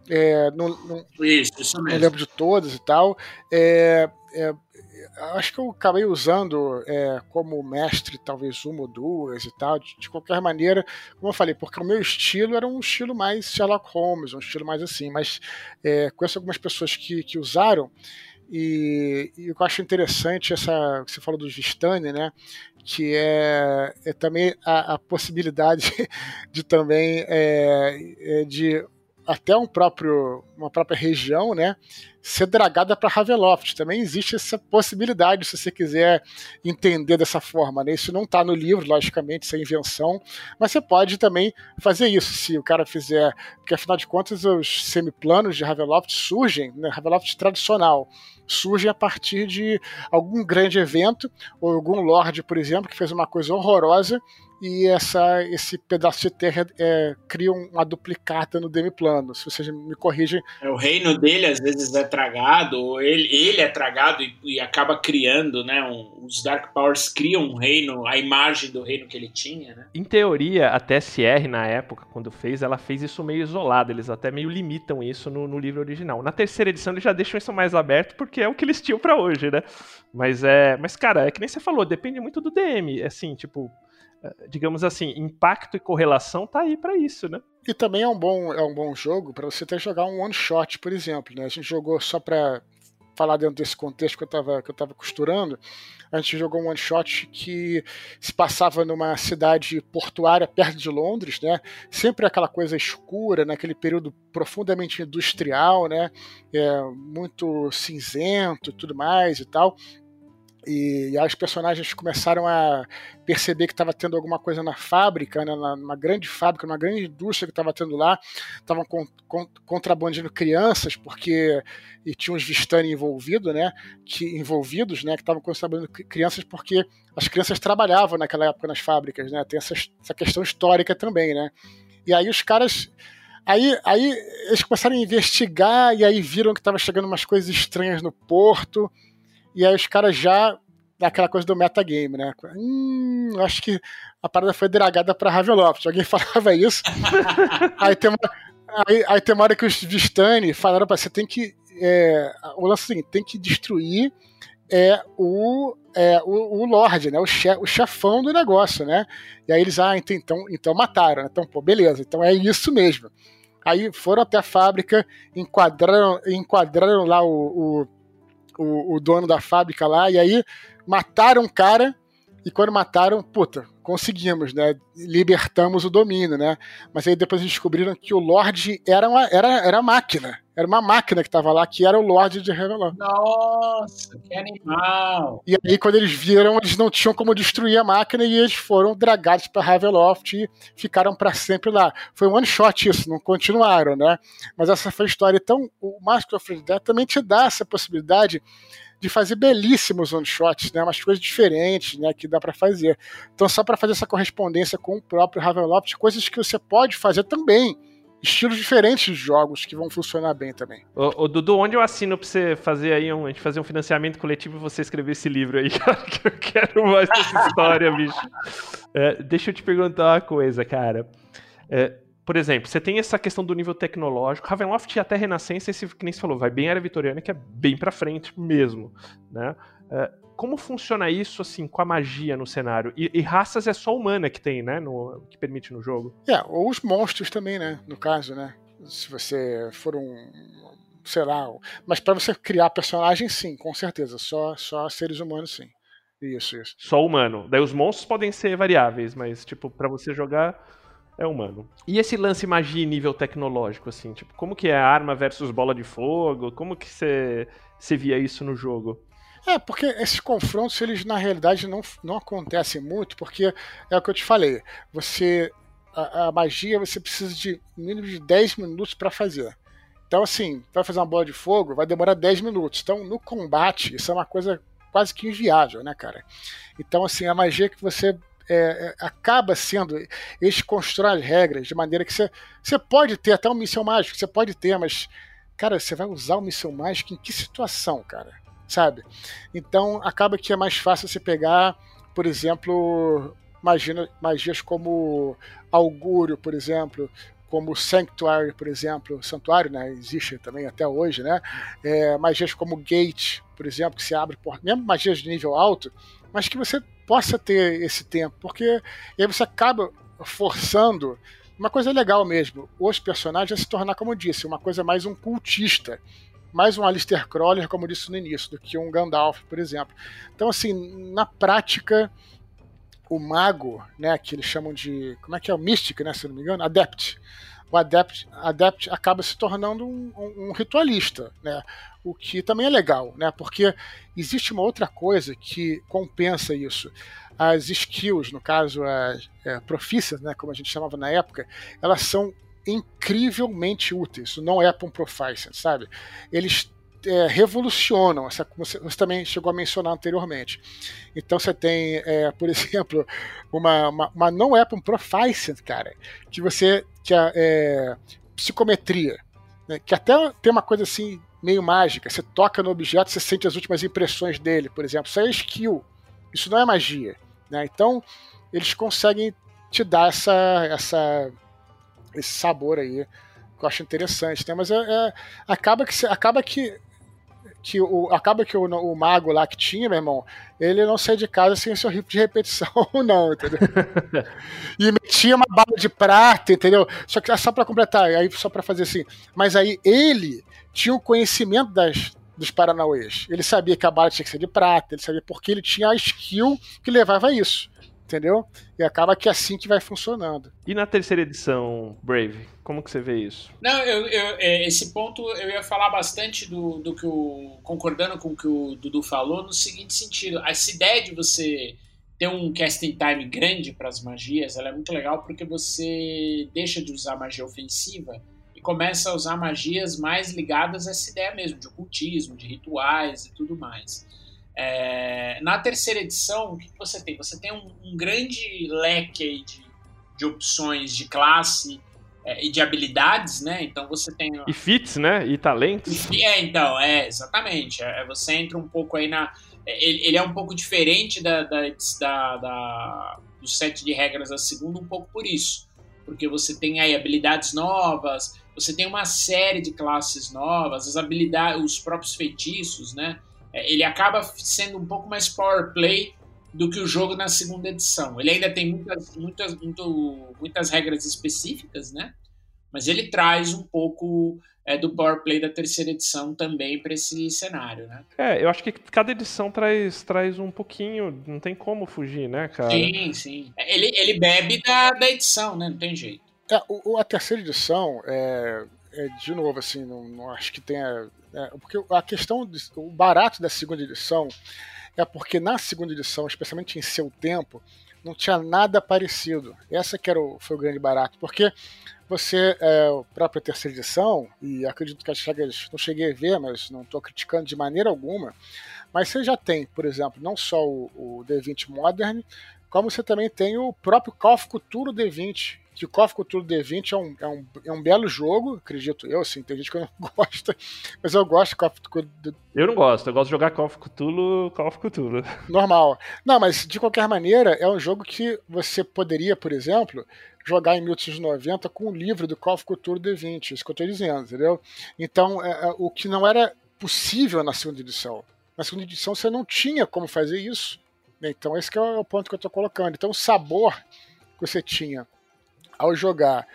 É, não, não, isso, isso não lembro de todas e tal. É, é, acho que eu acabei usando é, como mestre talvez uma ou duas e tal, de, de, qualquer maneira, como eu falei, porque o meu estilo era um estilo mais Sherlock Holmes, um estilo mais assim, mas é, conheço algumas pessoas que, que usaram e, e eu acho interessante essa que você falou dos Vistani, né? Que é, é também a, a possibilidade de também é, é de até um próprio, uma própria região, né, ser dragada para Ravenloft. Também existe essa possibilidade, se você quiser entender dessa forma. Né? Isso não está no livro, logicamente, isso é invenção, mas você pode também fazer isso, se o cara fizer, porque afinal de contas os semiplanos de Ravenloft surgem, né, Ravenloft tradicional, surgem a partir de algum grande evento, ou algum lord, por exemplo, que fez uma coisa horrorosa e essa, esse pedaço de terra é, cria uma duplicata no demiplano. Se vocês me corrigem. É, o reino dele às vezes é tragado, ou ele, ele é tragado e, e acaba criando, né? Um, os Dark Powers criam um reino, a imagem do reino que ele tinha, né? Em teoria, a TSR, na época, quando fez, ela fez isso meio isolado. Eles até meio limitam isso no, no livro original. Na terceira edição, eles já deixam isso mais aberto, porque é o que eles tinham para hoje, né? Mas é. Mas, cara, é que nem você falou, depende muito do DM. Assim, tipo, digamos assim, impacto e correlação tá aí para isso, né? E também é um bom, é um bom jogo para você ter jogar um one shot, por exemplo, né? A gente jogou só para falar dentro desse contexto que eu estava que eu tava costurando, a gente jogou um one shot que se passava numa cidade portuária perto de Londres, né? Sempre aquela coisa escura, naquele período profundamente industrial, né? É, muito cinzento, tudo mais e tal. E, as personagens começaram a perceber que estava tendo alguma coisa na fábrica, né, numa grande fábrica, numa grande indústria que estava tendo lá, estavam con, con, crianças, porque e tinha uns Vistani envolvido, né, que, envolvidos, né, que estavam contrabandeando crianças porque as crianças trabalhavam naquela época nas fábricas, né, tem essa, essa questão histórica também, né. E aí os caras Aí, aí eles começaram a investigar e aí viram que estava chegando umas coisas estranhas no porto e aí os caras já daquela coisa do metagame, né? Hum, acho que a parada foi dragada pra Ravenloft. Alguém falava isso. aí, tem uma, aí, aí tem uma hora que os Vistani falaram pra você tem que. É, o lance é seguinte, tem que destruir é, o, é, o, o Lorde, né? O, chef, o chefão do negócio, né? E aí eles, ah, então, então, então mataram. Né? Então, pô, beleza, então é isso mesmo. Aí foram até a fábrica, enquadraram, enquadraram lá o, o o, o dono da fábrica lá, e aí mataram um cara, e quando mataram, puta, conseguimos, né? Libertamos o domínio, né? Mas aí depois descobriram que o Lorde era uma era, era máquina. Era uma máquina que estava lá, que era o Lorde de Revelon. Nossa, que animal! E aí, quando eles viram, eles não tinham como destruir a máquina e eles foram dragados para Ravenloft e ficaram para sempre lá. Foi um one shot isso, não continuaram, né? Mas essa foi a história. Então, o Master of Death também te dá essa possibilidade de fazer belíssimos one shots, né? Umas coisas diferentes, né? Que dá para fazer. Então, só para fazer essa correspondência com o próprio Ravenloft, coisas que você pode fazer também estilos diferentes de jogos que vão funcionar bem também. Ô, Dudu, onde eu assino pra você fazer aí um, a gente fazer um financiamento coletivo e você escrever esse livro aí, cara, que eu quero mais essa história, bicho. É, deixa eu te perguntar uma coisa, cara. É, por exemplo, você tem essa questão do nível tecnológico. Ravenloft e até Renascença, esse que nem você falou, vai bem era vitoriana, que é bem pra frente mesmo, né? É, como funciona isso assim com a magia no cenário? E, e, raças é só humana que tem, né? No, que permite no jogo. É, ou os monstros também, né? No caso, né? Se você for um. Sei lá. Mas para você criar personagem, sim, com certeza. Só, só seres humanos, sim. Isso, isso. Só humano. Daí os monstros podem ser variáveis, mas, tipo, para você jogar é humano. E esse lance magia nível tecnológico, assim, tipo, como que é arma versus bola de fogo? Como que você, você via isso no jogo? É, porque esses confrontos, eles na realidade não, não acontecem muito, porque é o que eu te falei. Você. A, a magia você precisa de mínimo de 10 minutos para fazer. Então, assim, vai fazer uma bola de fogo, vai demorar 10 minutos. Então, no combate, isso é uma coisa quase que inviável, né, cara? Então, assim, a magia que você é, é, acaba sendo. Eles constroem as regras de maneira que você, você pode ter até um míssil mágico, você pode ter, mas, cara, você vai usar o míssil mágico em que situação, cara? Sabe? Então, acaba que é mais fácil você pegar, por exemplo, magia, magias como Augúrio, por exemplo, como Sanctuary, por exemplo, Santuário, né, existe também até hoje, né, é, magias como Gate, por exemplo, que se abre por mesmo magias de nível alto, mas que você possa ter esse tempo, porque aí você acaba forçando uma coisa legal mesmo, os personagens a se tornar, como eu disse, uma coisa mais um cultista, mais um Alistair Crawler, como eu disse no início, do que um Gandalf, por exemplo. Então, assim, na prática, o mago, né, que eles chamam de. Como é que é? O Mystic, né, se não me engano? Adept. O Adept, Adept acaba se tornando um, um, um ritualista, né? O que também é legal, né? Porque existe uma outra coisa que compensa isso. As skills, no caso, as é, profícias, né, como a gente chamava na época, elas são incrivelmente úteis. Não é para um proficient, sabe? Eles é, revolucionam, essa, você, você, também chegou a mencionar anteriormente. Então você tem, é, por exemplo, uma, uma, uma não é para um proficient, cara, que você que é, é psicometria, né, que até tem uma coisa assim meio mágica. Você toca no objeto, você sente as últimas impressões dele, por exemplo. Isso é skill. Isso não é magia, né? Então eles conseguem te dar essa, essa esse sabor aí que eu acho interessante, né? Mas é, é acaba que acaba que que o, acaba que o, o, mago lá que tinha, meu irmão, ele não saía de casa sem seu rifle de repetição, não, entendeu? e metia uma bala de prata, entendeu? Só que só para completar, aí só para fazer assim. Mas aí ele tinha o conhecimento das, dos Paranauês. Ele sabia que a bala tinha que ser de prata, ele sabia porque ele tinha a skill que levava a isso entendeu? E acaba que é assim que vai funcionando. E na terceira edição, Brave, como que você vê isso? Não, eu, eu, é, esse ponto eu ia falar bastante do, do que o. concordando com o que o Dudu falou, no seguinte sentido. Essa ideia de você ter um casting time grande para as magias, ela é muito legal porque você deixa de usar magia ofensiva e começa a usar magias mais ligadas a essa ideia mesmo, de ocultismo, de rituais e tudo mais. É, na terceira edição, o que, você tem? Você tem um, um grande leque de, de opções de classe é, e de habilidades, né? Então você tem. E fits, né? E talentos. E, é, então, é, exatamente. É, você entra um pouco aí na. É, ele, ele é um pouco diferente da, da, da, da, do set de regras da segunda, um pouco por isso. Porque você tem aí habilidades novas, você tem uma série de classes novas, as habilidades, os próprios feitiços, né? É, ele acaba sendo um pouco mais power play do que o jogo na segunda edição. Ele ainda tem muitas, muitas, muito, muitas regras específicas, né? Mas ele traz um pouco é, do power play da terceira edição também para esse cenário, né? É, eu acho que cada edição traz, traz um pouquinho, não tem como fugir, né, cara? Sim, sim. Ele, ele bebe da, da edição, né? Não tem jeito. O, a terceira edição, é, é, de novo, assim, não, não acho que tenha é, porque a questão, de, o barato da segunda edição é porque na segunda edição, especialmente em seu tempo, não tinha nada parecido. Essa que era o, foi o grande barato, porque você, é, a própria terceira edição, e acredito que as regras não cheguei a ver, mas não estou criticando de maneira alguma, mas você já tem, por exemplo, não só o, o D20 Modern, como você também tem o próprio Call of Cthulhu D20, que of Cthulhu D20 é um, é, um, é um belo jogo, acredito eu, assim, tem gente que não gosta, mas eu gosto de Call of Cthulhu. Eu não gosto, eu gosto de jogar Call of Cthulhu, Call of Cthulhu. Normal. Não, mas de qualquer maneira, é um jogo que você poderia, por exemplo, jogar em 1890 com o livro do Call of Cthulhu D20, isso que eu estou dizendo, entendeu? Então, é, é, o que não era possível na segunda edição. Na segunda edição você não tinha como fazer isso. Né? Então, esse é o ponto que eu estou colocando. Então, o sabor que você tinha ao jogar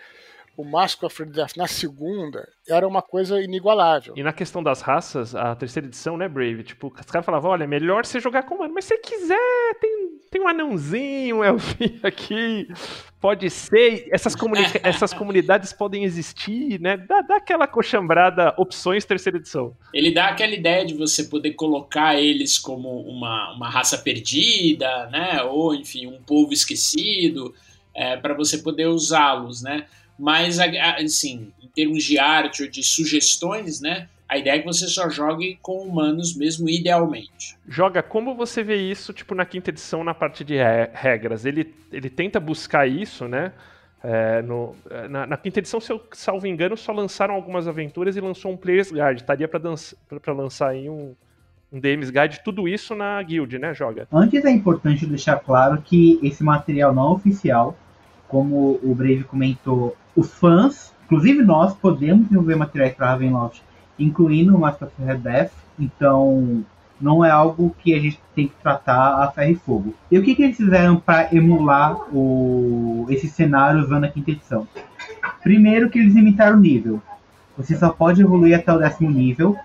o Mask of Death na segunda era uma coisa inigualável. E na questão das raças, a terceira edição, né, Brave? Tipo, os caras falavam, olha, é melhor você jogar com humano, mas se você quiser, tem, tem um anãozinho, um elfinho aqui, pode ser, essas, comuni essas comunidades podem existir, né? Dá, dá aquela coxambrada opções terceira edição. Ele dá aquela ideia de você poder colocar eles como uma, uma raça perdida, né? Ou, enfim, um povo esquecido, é, para você poder usá-los, né? Mas, assim, em termos de arte ou de sugestões, né? A ideia é que você só jogue com humanos mesmo, idealmente. Joga, como você vê isso, tipo, na quinta edição, na parte de regras? Ele, ele tenta buscar isso, né? É, no, na, na, quinta edição, se eu salvo engano, só lançaram algumas aventuras e lançou um Player's Guide. Estaria para lançar aí um, um DM's Guide, tudo isso na guild, né, Joga? Antes é importante deixar claro que esse material não oficial, como o Brave comentou, os fãs, inclusive nós, podemos desenvolver materiais para Ravenloft, incluindo o Master of Red Death, então não é algo que a gente tem que tratar a ferro e fogo. E o que, que eles fizeram para emular o, esse cenário usando a quinta edição? Primeiro que eles limitaram o nível. Você só pode evoluir até o décimo nível.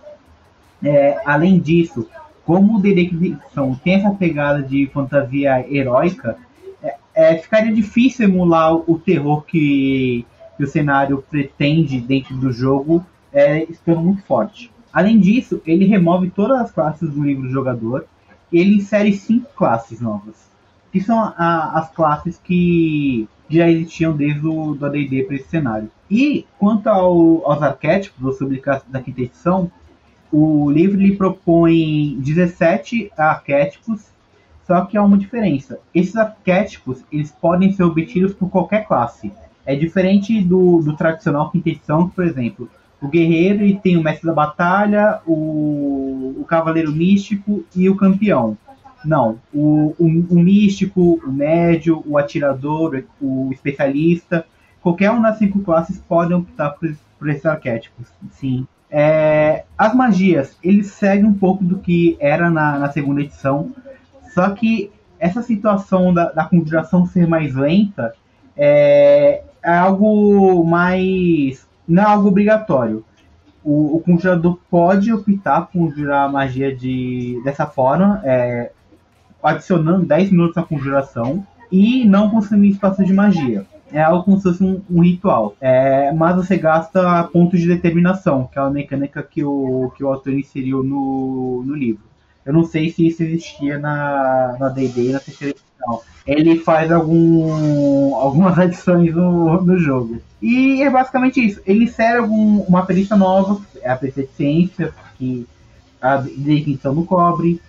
É, além disso, como o D&D tem essa pegada de fantasia heróica, é, é, ficaria difícil emular o terror que que o cenário pretende dentro do jogo é estando muito forte. Além disso, ele remove todas as classes do livro do jogador e ele insere cinco classes novas, que são a, as classes que já existiam desde o AD&D para esse cenário. E quanto ao, aos arquétipos, ou sobre da quinta edição, o livro lhe propõe 17 arquétipos, só que há uma diferença. Esses arquétipos eles podem ser obtidos por qualquer classe. É diferente do, do tradicional quinta edição, por exemplo, o guerreiro ele tem o mestre da batalha, o, o cavaleiro místico e o campeão. Não, o, o, o, místico, o médio, o atirador, o especialista, qualquer um das cinco classes podem optar por, por esses arquétipos. Sim. É, as magias, eles seguem um pouco do que era na, na segunda edição, só que essa situação da, da conjuração ser mais lenta é, é algo mais. não é algo obrigatório. O, o conjurador pode optar por conjurar a magia de, dessa forma, é, adicionando 10 minutos na conjuração e não consumir espaço de magia. É algo como se fosse um, um ritual. É, mas você gasta pontos de determinação, que é uma mecânica que o, que o autor inseriu no, no livro. Eu não sei se isso existia na D&D na terceira edição ele faz algum, algumas adições no, no jogo. E é basicamente isso. Ele insere algum, uma perícia nova, é a perícia de ciência, que a definição não cobre.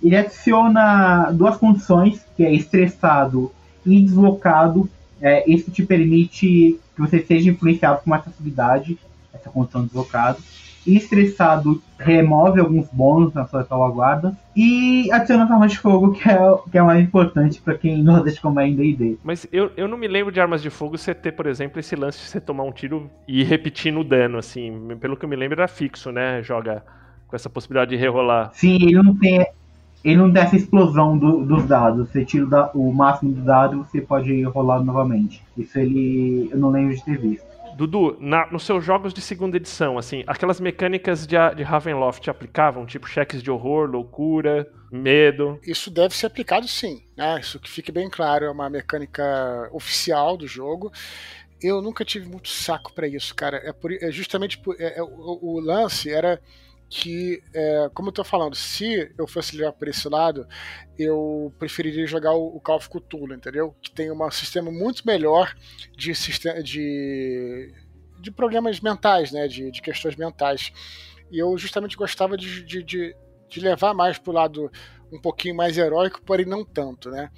Ele adiciona duas condições, que é estressado e deslocado. É, isso te permite que você seja influenciado com mais facilidade, essa condição de deslocado estressado remove alguns bônus na sua salvaguarda e adiciona armas de fogo, que é, que é mais importante para quem não deixa como é em D&D. Mas eu, eu não me lembro de armas de fogo você ter, por exemplo, esse lance de você tomar um tiro e ir repetindo o dano, assim. Pelo que eu me lembro era fixo, né? Joga com essa possibilidade de rerolar. Sim, ele não tem... Ele não tem essa explosão do, dos dados. Você tira o, o máximo do dado você pode rolar novamente. Isso ele. Eu não lembro de ter visto. Dudu, na, nos seus jogos de segunda edição, assim, aquelas mecânicas de, de Ravenloft aplicavam, tipo cheques de horror, loucura, medo? Isso deve ser aplicado sim, né? Isso que fique bem claro, é uma mecânica oficial do jogo. Eu nunca tive muito saco para isso, cara. É, por, é justamente por, é, é, o, o lance era que, é, como eu tô falando, se eu fosse levar por esse lado, eu preferiria jogar o, o Call of Cthulhu, entendeu? Que tem um sistema muito melhor de, de, de problemas mentais, né? De, de questões mentais. E eu justamente gostava de, de, de, de levar mais pro lado um pouquinho mais heróico, porém não tanto, né?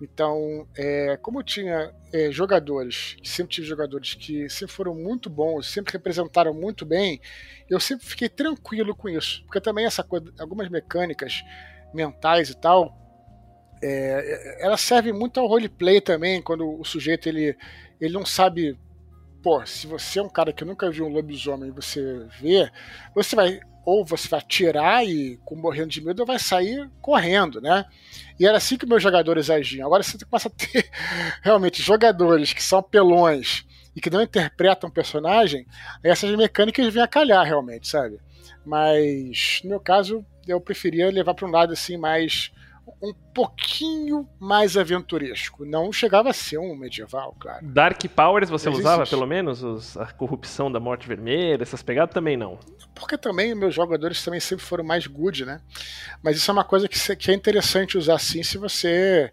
Então, é, como eu tinha é, jogadores, sempre tive jogadores que sempre foram muito bons, sempre representaram muito bem, eu sempre fiquei tranquilo com isso. Porque também essa coisa, algumas mecânicas mentais e tal, é, ela serve muito ao roleplay também, quando o sujeito ele, ele não sabe. Pô, se você é um cara que nunca viu um lobisomem e você vê, você vai ou você vai atirar e com morrendo de medo vai sair correndo, né? E era assim que meus jogadores agiam. Agora você começa a ter realmente jogadores que são pelões e que não interpretam um personagem, essas mecânicas vêm a calhar realmente, sabe? Mas no meu caso, eu preferia levar para um lado assim mais um pouquinho mais aventuresco. Não chegava a ser um medieval, claro. Dark Powers você usava, pelo menos? Os- a corrupção da morte vermelha, essas pegadas também não. Porque também meus jogadores também sempre foram mais good, né? Mas isso é uma coisa que, que é interessante usar assim se você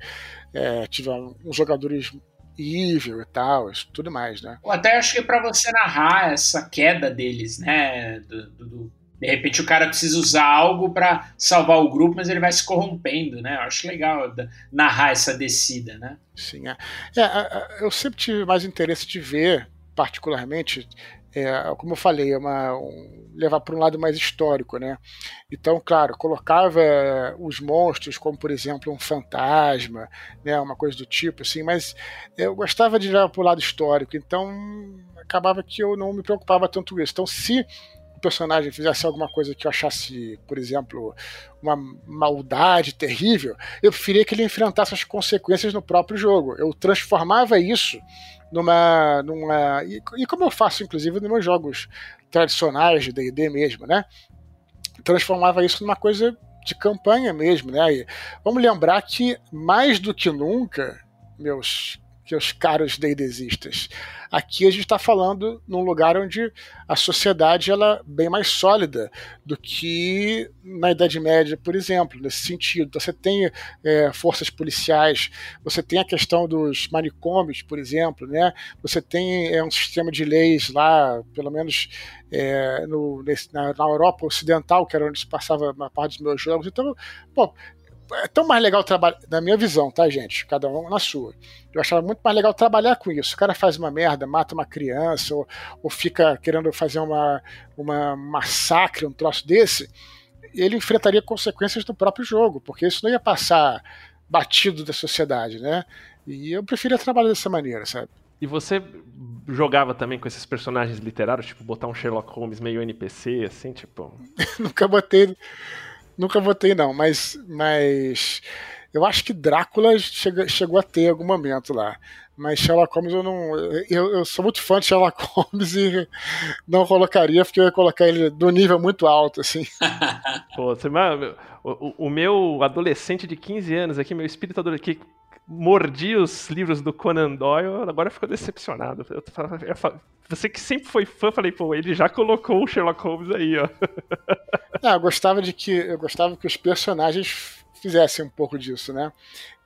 é, tiver uns jogadores evil e tal, isso tudo mais, né? Ou até acho que para você narrar essa queda deles, né? do- do- de repente o cara precisa usar algo para salvar o grupo, mas ele vai se corrompendo, né? Eu acho legal narrar essa descida, né? Sim, é. É, eu sempre tive mais interesse de ver, particularmente, é, como eu falei, é uma, um- levar para um lado mais histórico, né? Então, claro, colocava os monstros como, por exemplo, um fantasma, né? Uma coisa do tipo, assim, mas eu gostava de levar para o lado histórico, então acabava que eu não me preocupava tanto com isso. Então, se personagem fizesse alguma coisa que eu achasse, por exemplo, uma maldade terrível, eu preferia que ele enfrentasse as consequências no próprio jogo. Eu transformava isso numa. numa e, e como eu faço, inclusive, nos meus jogos tradicionais de DD mesmo, né? Transformava isso numa coisa de campanha mesmo, né? E vamos lembrar que, mais do que nunca, meus, meus caros D&Dzistas, aqui a gente está falando num lugar onde a sociedade ela é bem mais sólida do que na Idade Média, por exemplo, nesse sentido. Então, você tem é, forças policiais, você tem a questão dos manicômios, por exemplo, né? Você tem é, um sistema de leis lá, pelo menos é, no, nesse, na, na, Europa Ocidental, que era onde se passava uma parte dos meus jogos. Então, é tão mais legal trabalhar, na minha visão, tá, gente? Cada um na sua. Eu achava muito mais legal trabalhar com isso. O cara faz uma merda, mata uma criança, ou, ou fica querendo fazer uma, uma massacre, um troço desse, ele enfrentaria consequências do próprio jogo, porque isso não ia passar batido da sociedade, né? E eu preferia trabalhar dessa maneira, sabe? E você jogava também com esses personagens literários, tipo botar um Sherlock Holmes meio NPC, assim, tipo. Nunca botei. Nunca botei, não, mas, mas eu acho que Drácula chega, chegou a ter algum momento lá. Mas Sherlock Holmes eu não. Eu, eu, sou muito fã de Sherlock Holmes e não colocaria, porque eu ia colocar ele do nível muito alto, assim. Pô, você, o, o meu adolescente de 15 anos aqui, meu espírito adolescente, que mordi os livros do Conan Doyle, agora ficou decepcionado. Eu, eu, você que sempre foi fã, falei, pô, ele já colocou o Sherlock Holmes aí, ó. Ah, eu gostava de que eu gostava que os personagens fizessem um pouco disso, né?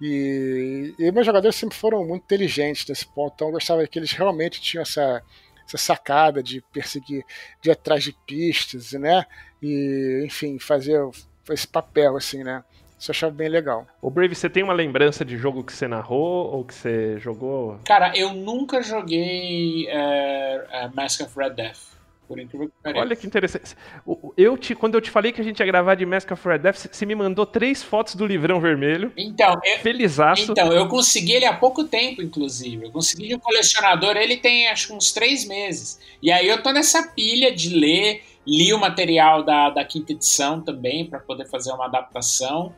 E, e meus jogadores sempre foram muito inteligentes nesse ponto, então eu gostava que eles realmente tinham essa, essa sacada de perseguir, de ir atrás de pistas, né? E, enfim, fazer esse papel, assim, né? Isso eu achava bem legal. O Brave, você tem uma lembrança de jogo que você narrou ou que você jogou? Cara, eu nunca joguei uh, uh, Mask of Red Death. Por incrível que pareça. Olha que interessante. Eu te, quando eu te falei que a gente ia gravar de Mask of Red Death, você me mandou três fotos do livrão vermelho. Então, eu, felizaço. Então, eu consegui ele há pouco tempo, inclusive. Eu consegui de um colecionador, ele tem acho que uns três meses. E aí eu tô nessa pilha de ler, li o material da, da quinta edição também, para poder fazer uma adaptação.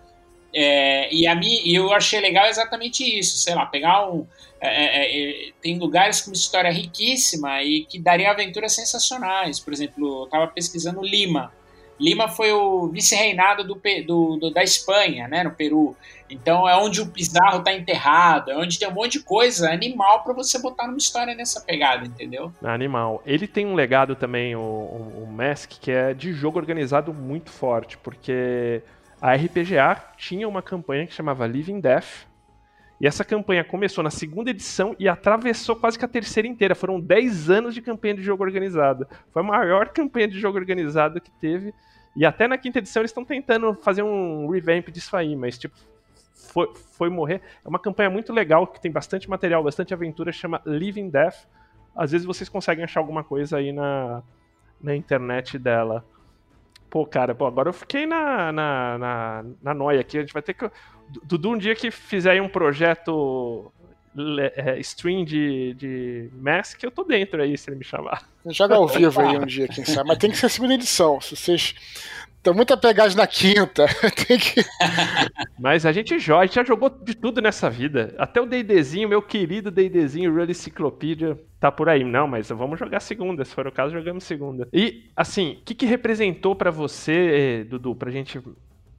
É, e a mim, eu achei legal exatamente isso, sei lá, pegar um. É, é, tem lugares com história riquíssima e que daria aventuras sensacionais. Por exemplo, eu estava pesquisando Lima. Lima foi o vice-reinado do, do, do, da Espanha, né, no Peru. Então é onde o Pizarro está enterrado, é onde tem um monte de coisa animal para você botar numa história nessa pegada, entendeu? Animal. Ele tem um legado também, o, o, o Mask, que é de jogo organizado muito forte, porque a RPGA tinha uma campanha que chamava Living Death. E essa campanha começou na segunda edição e atravessou quase que a terceira inteira. Foram 10 anos de campanha de jogo organizado. Foi a maior campanha de jogo organizado que teve. E até na quinta edição eles estão tentando fazer um revamp disso aí, mas tipo, foi, foi morrer. É uma campanha muito legal, que tem bastante material, bastante aventura, chama Living Death. Às vezes vocês conseguem achar alguma coisa aí na, na internet dela. Pô, cara, pô, agora eu fiquei na, na, na, na noia aqui. A gente vai ter que. Dudu, um dia que fizer aí um projeto é, stream de, de Mask, eu tô dentro aí, se ele me chamar. Joga ao vivo aí um dia, quem sabe. Mas tem que ser a segunda edição. Se vocês Tô muito apegado na quinta. Tem que... Mas a gente joga, a gente já jogou de tudo nessa vida. Até o D&Dzinho, meu querido D&Dzinho, Real Encyclopedia, tá por aí. Não, mas vamos jogar segunda. Se for o caso, jogamos segunda. E, assim, o que, que representou para você, Dudu, pra gente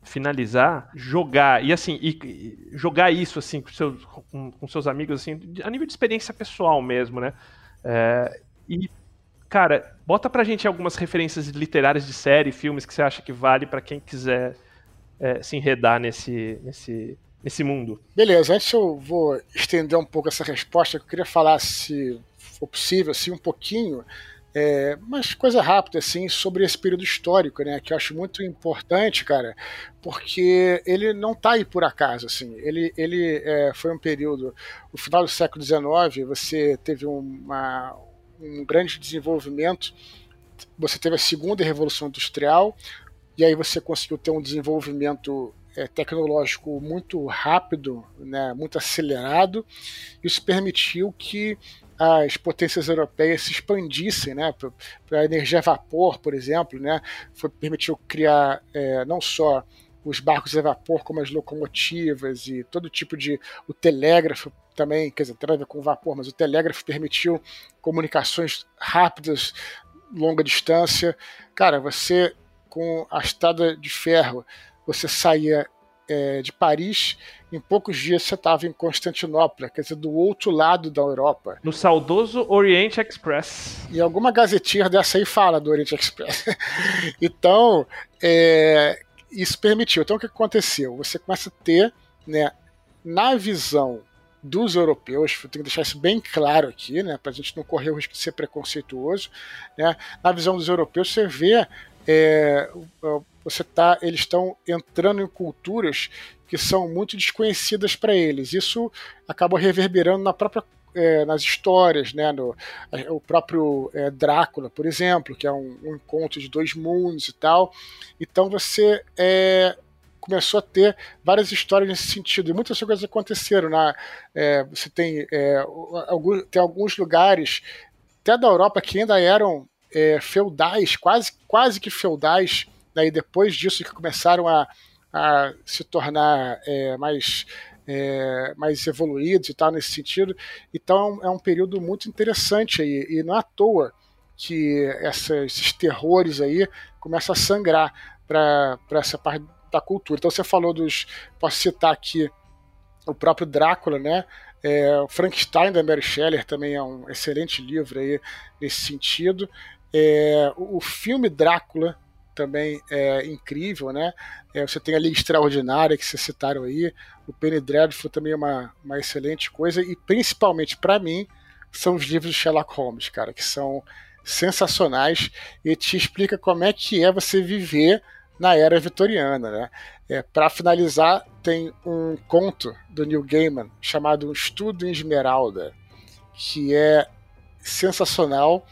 finalizar, jogar e assim e jogar isso assim com seus, com, com, seus amigos assim a nível de experiência pessoal mesmo, né? É, e cara, bota pra gente algumas referências literárias de série, filmes que você acha que vale para quem quiser é, se enredar nesse, nesse, nesse mundo. Beleza, antes eu vou estender um pouco essa resposta, eu queria falar, se for possível, assim, um pouquinho é, mas coisa rápida, assim, sobre esse período histórico, né? Que eu acho muito importante, cara, porque ele não tá aí por acaso, assim. Ele, ele é, foi um período, no final do século XIX, você teve uma, um grande desenvolvimento, você teve a segunda revolução industrial, e aí você conseguiu ter um desenvolvimento é, tecnológico muito rápido, né, muito acelerado. Isso permitiu que as potências europeias se expandissem, né, para a energia a vapor, por exemplo, né, foi, permitiu criar é, não só os barcos a vapor, como as locomotivas e todo tipo de. O telégrafo também, quer dizer, tem a ver com vapor, mas o telégrafo permitiu comunicações rápidas, longa distância. Cara, você, com a estrada de ferro, você saía é, de Paris, em poucos dias você estava em Constantinopla, quer dizer, do outro lado da Europa. No saudoso Oriente Express. E alguma gazetinha dessa aí fala do Oriente Express. então, é, isso permitiu. Então, o que aconteceu? Você começa a ter, né, na visão dos europeus, tenho que deixar isso bem claro aqui, né, para a gente não correr o risco de ser preconceituoso, né, na visão dos europeus você vê é, você tá, eles estão entrando em culturas que são muito desconhecidas para eles. Isso acaba reverberando na própria é, nas histórias, né, no, o próprio é, Drácula, por exemplo, que é um, um, encontro de dois mundos e tal. Então você é, começou a ter várias histórias nesse sentido e muitas coisas aconteceram. Na, é, você tem, é, alguns, tem alguns lugares até da Europa que ainda eram é, feudais, quase, quase que feudais, né, e depois disso que começaram a, a se tornar é, mais, é, mais evoluídos e tal nesse sentido. Então é um período muito interessante aí, e não é à toa que essa, esses terrores aí começam a sangrar para essa parte da cultura. Então você falou dos. Posso citar aqui o próprio Drácula, né? É, Frankenstein da Mary Shelley também é um excelente livro aí nesse sentido. É, o filme Drácula também é incrível, né? É, você tem a Liga Extraordinária que vocês citaram aí, o Penny Dreadful também é uma, uma excelente coisa, e principalmente para mim são os livros de Sherlock Holmes, cara, que são sensacionais e te explica como é que é você viver na era vitoriana, né? É, para finalizar, tem um conto do Neil Gaiman chamado Um Estudo em Esmeralda, que é sensacional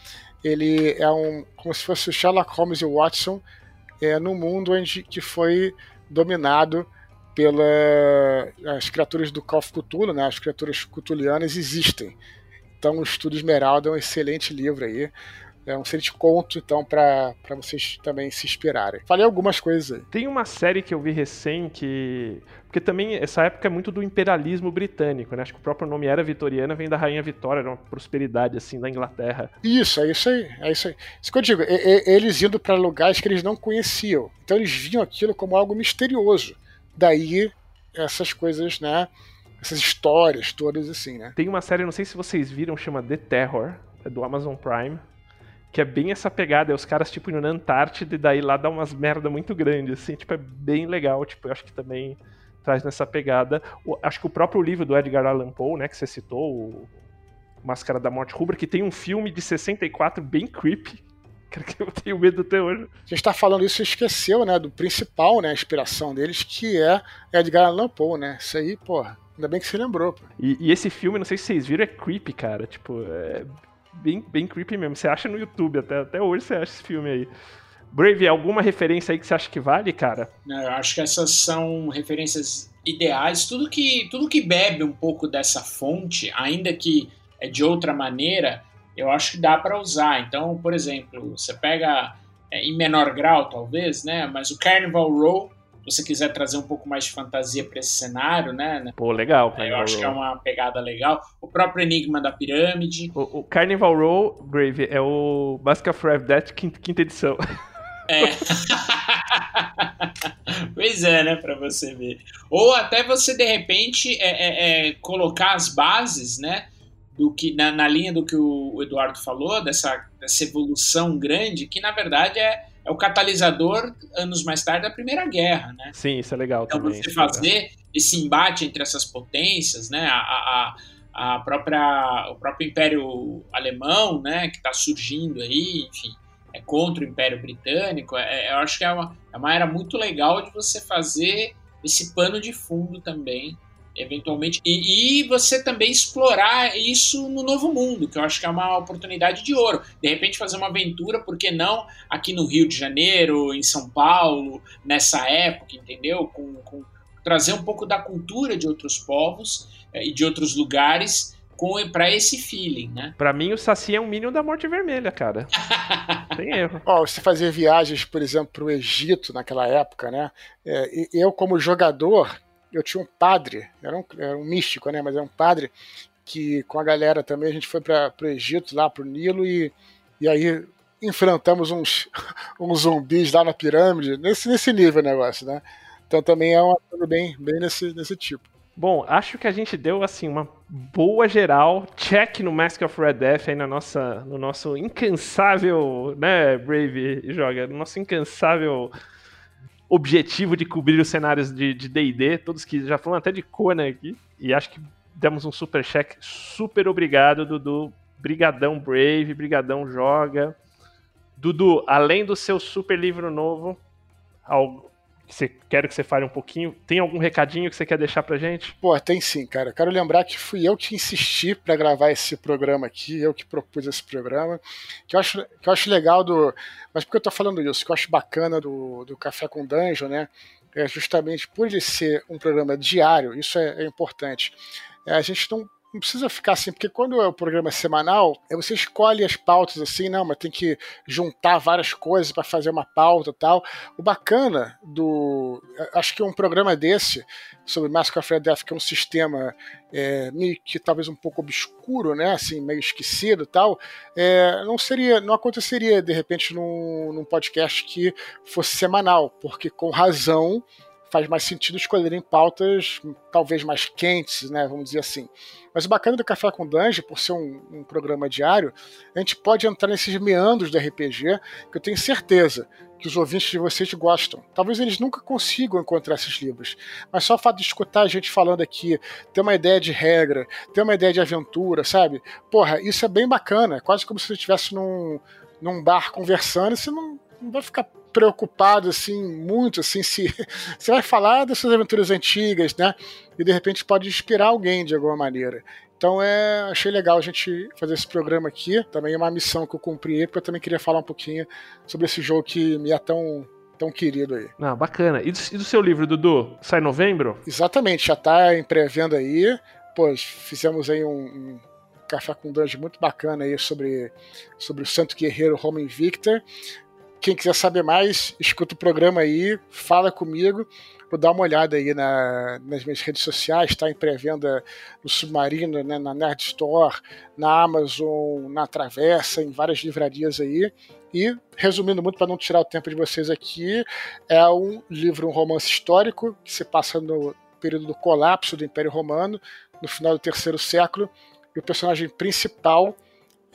ele é um como se fosse o Sherlock Holmes e Watson é, no mundo onde que foi dominado pelas criaturas do Call Cthulhu, né? As criaturas cutulianas existem. Então, o Estudo Esmeralda é um excelente livro aí. É um excelente conto, então, para vocês também se inspirarem. Falei algumas coisas aí. Tem uma série que eu vi recém que. Porque também essa época é muito do imperialismo britânico, né? Acho que o próprio nome era vitoriana, vem da Rainha Vitória, era uma prosperidade, assim, da Inglaterra. Isso, é isso aí. É isso aí. Isso que eu digo, eles indo para lugares que eles não conheciam. Então, eles viam aquilo como algo misterioso. Daí, essas coisas, né? Essas histórias todas, assim, né? Tem uma série, não sei se vocês viram, chama The Terror, é do Amazon Prime que é bem essa pegada, é os caras, tipo, indo na Antártida e daí lá dá umas merda muito grandes, assim, tipo, é bem legal, tipo, eu acho que também traz nessa pegada. O, acho que o próprio livro do Edgar Allan Poe, né, que você citou, o Máscara da Morte Rubra, que tem um filme de 64 bem creepy, que eu tenho medo até hoje. A gente tá falando isso e esqueceu, né, do principal, né, a inspiração deles, que é Edgar Allan Poe, né, isso aí, porra, Ainda bem que você lembrou, pô. E, e, esse filme, não sei se vocês viram, é creepy, cara. Tipo, é bem, bem creepy mesmo. Você acha no YouTube, até, até hoje você acha esse filme aí. Brave, alguma referência aí que você acha que vale, cara? Eu acho que essas são referências ideais. Tudo que, tudo que bebe um pouco dessa fonte, ainda que é de outra maneira, eu acho que dá para usar. Então, por exemplo, você pega é, em menor grau, talvez, né? Mas o Carnival Row, você quiser trazer um pouco mais de fantasia para esse cenário, né? Pô, legal. É, eu acho que é uma pegada legal. O próprio Enigma da Pirâmide. O, o Carnival Row, Brave, é o Mask of Red Death quinta, quinta edição. É. pois é, né, para você ver. Ou até você de repente é, é, é, colocar as bases, né, do que na, na linha do que o, Eduardo falou dessa, dessa evolução grande, que na verdade é, é o catalisador anos mais tarde da Primeira Guerra, né? Sim, isso é legal então, também. você fazer esse embate entre essas potências, né, a, a, a própria o próprio Império Alemão, né, que está surgindo aí, enfim é contra o Império Britânico, é, é, eu acho que é uma, é uma era muito legal de você fazer esse pano de fundo também, eventualmente, e, e, você também explorar isso no Novo Mundo, que eu acho que é uma oportunidade de ouro. De repente fazer uma aventura, por que não aqui no Rio de Janeiro, em São Paulo, nessa época, entendeu? Com, com trazer um pouco da cultura de outros povos é, e de outros lugares para esse feeling, né? Pra mim, o Saci é um mínimo da Morte Vermelha, cara. Tem erro. Ó, você fazia viagens, por exemplo, pro Egito naquela época, né? É, eu, como jogador, eu tinha um padre, era um, era um místico, né? Mas era um padre que, com a galera também, a gente foi para pro Egito, lá pro Nilo, e, e aí enfrentamos uns, uns zumbis lá na pirâmide, nesse, nesse nível o negócio, né? Então também é uma coisa bem, bem nesse, nesse tipo. Bom, acho que a gente deu assim uma boa geral, check no Mask of Red Death aí na nossa, no nosso incansável, né, Brave joga, no nosso incansável objetivo de cobrir os cenários de D&D, todos que já falam até de Conan aqui, e acho que demos um super check, super obrigado, Dudu, brigadão Brave, brigadão Joga. Dudu, além do seu super livro novo, você quero que você fale um pouquinho. Tem algum recadinho que você quer deixar pra gente? Pô, tem sim, cara. Quero lembrar que fui eu que insisti para gravar esse programa aqui, eu que propus esse programa. Que eu acho, que eu acho legal do. Mas por que eu tô falando isso? Que eu acho bacana do, do Café com Dungeon, né? É justamente por ele ser um programa diário, isso é, é importante. É, a gente não não precisa ficar assim, porque quando é o programa semanal, é você escolhe as pautas assim, não, mas tem que juntar várias coisas para fazer uma pauta tal. O bacana do. Acho que um programa desse, sobre Mask of Red Death, que é um sistema é, meio que talvez um pouco obscuro, né? Assim, meio esquecido tal, é, não seria. não aconteceria de repente num, num podcast que fosse semanal, porque com razão faz mais sentido escolherem pautas talvez mais quentes, né, vamos dizer assim. Mas o bacana do Café com Dungeon, por ser um, um, programa diário, a gente pode entrar nesses meandros do RPG, que eu tenho certeza que os ouvintes de vocês gostam. Talvez eles nunca consigam encontrar esses livros, mas só o fato de escutar a gente falando aqui, ter uma ideia de regra, ter uma ideia de aventura, sabe? Porra, isso é bem bacana, é quase como se você estivesse num, num bar conversando e você não, não vai ficar preocupado assim muito assim se você vai falar das suas aventuras antigas, né? E de repente pode inspirar alguém de alguma maneira. Então é, achei legal a gente fazer esse programa aqui. Também é uma missão que eu cumpri, porque eu também queria falar um pouquinho sobre esse jogo que me é tão tão querido aí. Ah, bacana. E do, e do seu livro, Dudu? Sai em novembro? Exatamente, já tá em pré-venda aí. Pois, fizemos aí um, um café com dungeon muito bacana aí sobre, sobre o Santo Guerreiro Roman Victor. Quem quiser saber mais, escuta o programa aí, fala comigo. Vou dar uma olhada aí na, nas minhas redes sociais, está em pré-venda no Submarino, né, na Nerd Store, na Amazon, na Travessa, em várias livrarias aí. E, resumindo muito, para não tirar o tempo de vocês aqui, é um livro, um romance histórico que se passa no período do colapso do Império Romano, no final do terceiro século, e o personagem principal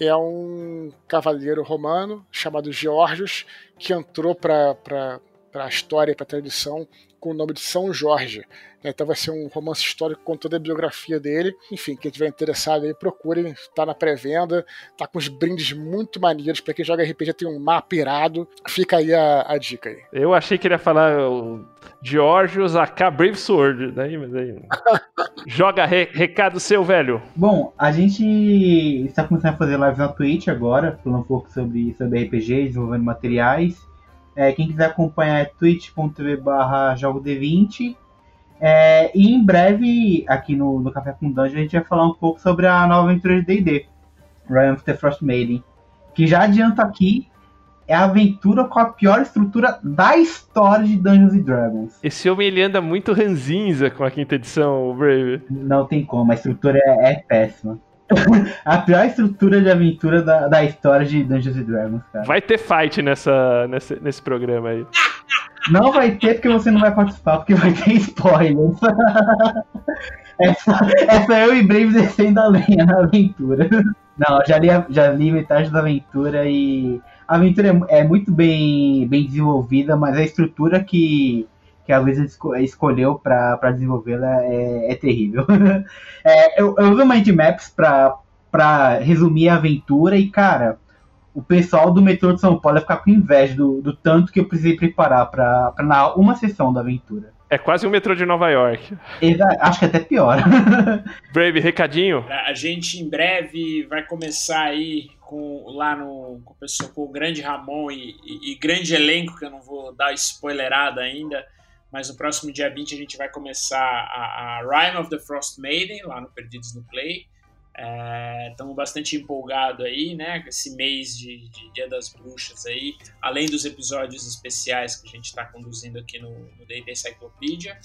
é um cavaleiro romano chamado Georgios, que entrou para a história e para a tradição com o nome de São Jorge. Então vai ser um romance histórico com toda a biografia dele. Enfim, quem tiver interessado aí, procurem. Está na pré-venda. Tá com uns brindes muito maneiros. Para quem joga RPG tem um mapa irado. Fica aí a, a dica aí. Eu achei que ele ia falar o Georgios AK Brave Sword. Daí, daí... Joga re, recado seu, velho. Bom, a gente está começando a fazer lives na Twitch agora, falando um pouco sobre, sobre RPG, desenvolvendo materiais. É, quem quiser acompanhar é twitch.tv barra jogo-d20. É, e em breve, aqui no, no Café com Dungeon, a gente vai falar um pouco sobre a nova aventura de D&D, Ryan of the Frost Maiden. Que já adianto aqui é a aventura com a pior estrutura da história de Dungeons and Dragons. Esse homem ele anda muito ranzinza com a quinta edição, o Brave. Não tem como, a estrutura é, é péssima. a pior estrutura de aventura da, da história de Dungeons and Dragons, cara. Vai ter fight nessa, nesse, nesse programa aí. Não vai ter porque você não vai participar, porque vai ter spoilers. é, só, é eu e Brave descendo a lenha na aventura. Não, já li, já li metade da aventura e a aventura é, é, muito bem, bem desenvolvida, mas a estrutura que, que a Wizard esco escolheu para desenvolvê-la é, é, terrível. é, eu, eu uso Mind Maps para resumir a aventura e, cara, o pessoal do metrô de São Paulo vai ficar com inveja do, do tanto que eu precisei preparar para narrar uma sessão da aventura. É quase um metrô de Nova York. Exa acho que até pior. Brave, recadinho? A gente em breve vai começar aí com, lá no, com, pessoa, com o grande Ramon e, e, e, grande elenco, que eu não vou dar spoilerada ainda, mas no próximo dia 20 a gente vai começar a, a Rime of the Frost Maiden, lá no Perdidos no Play. Estamos é, bastante empolgados aí, né? Esse mês de, de, Dia das Bruxas aí, além dos episódios especiais que a gente está conduzindo aqui no, no D&D Cyclopedia.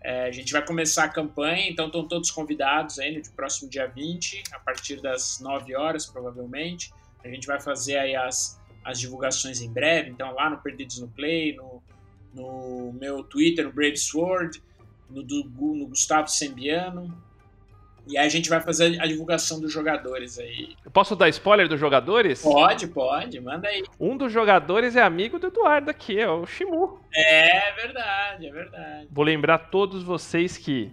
É, a gente vai começar a campanha, então estão todos convidados aí no próximo dia 20, a partir das 9 horas, provavelmente. A gente vai fazer aí as, as divulgações em breve, então lá no Perdidos no Play, no, no meu Twitter, no Brave Sword, no, do, no Gustavo Sembiano, e aí a gente vai fazer a divulgação dos jogadores aí. Eu posso dar spoiler dos jogadores? Pode, pode, manda aí. Um dos jogadores é amigo do Eduardo aqui, é o Shimu. É verdade, é verdade. Vou lembrar todos vocês que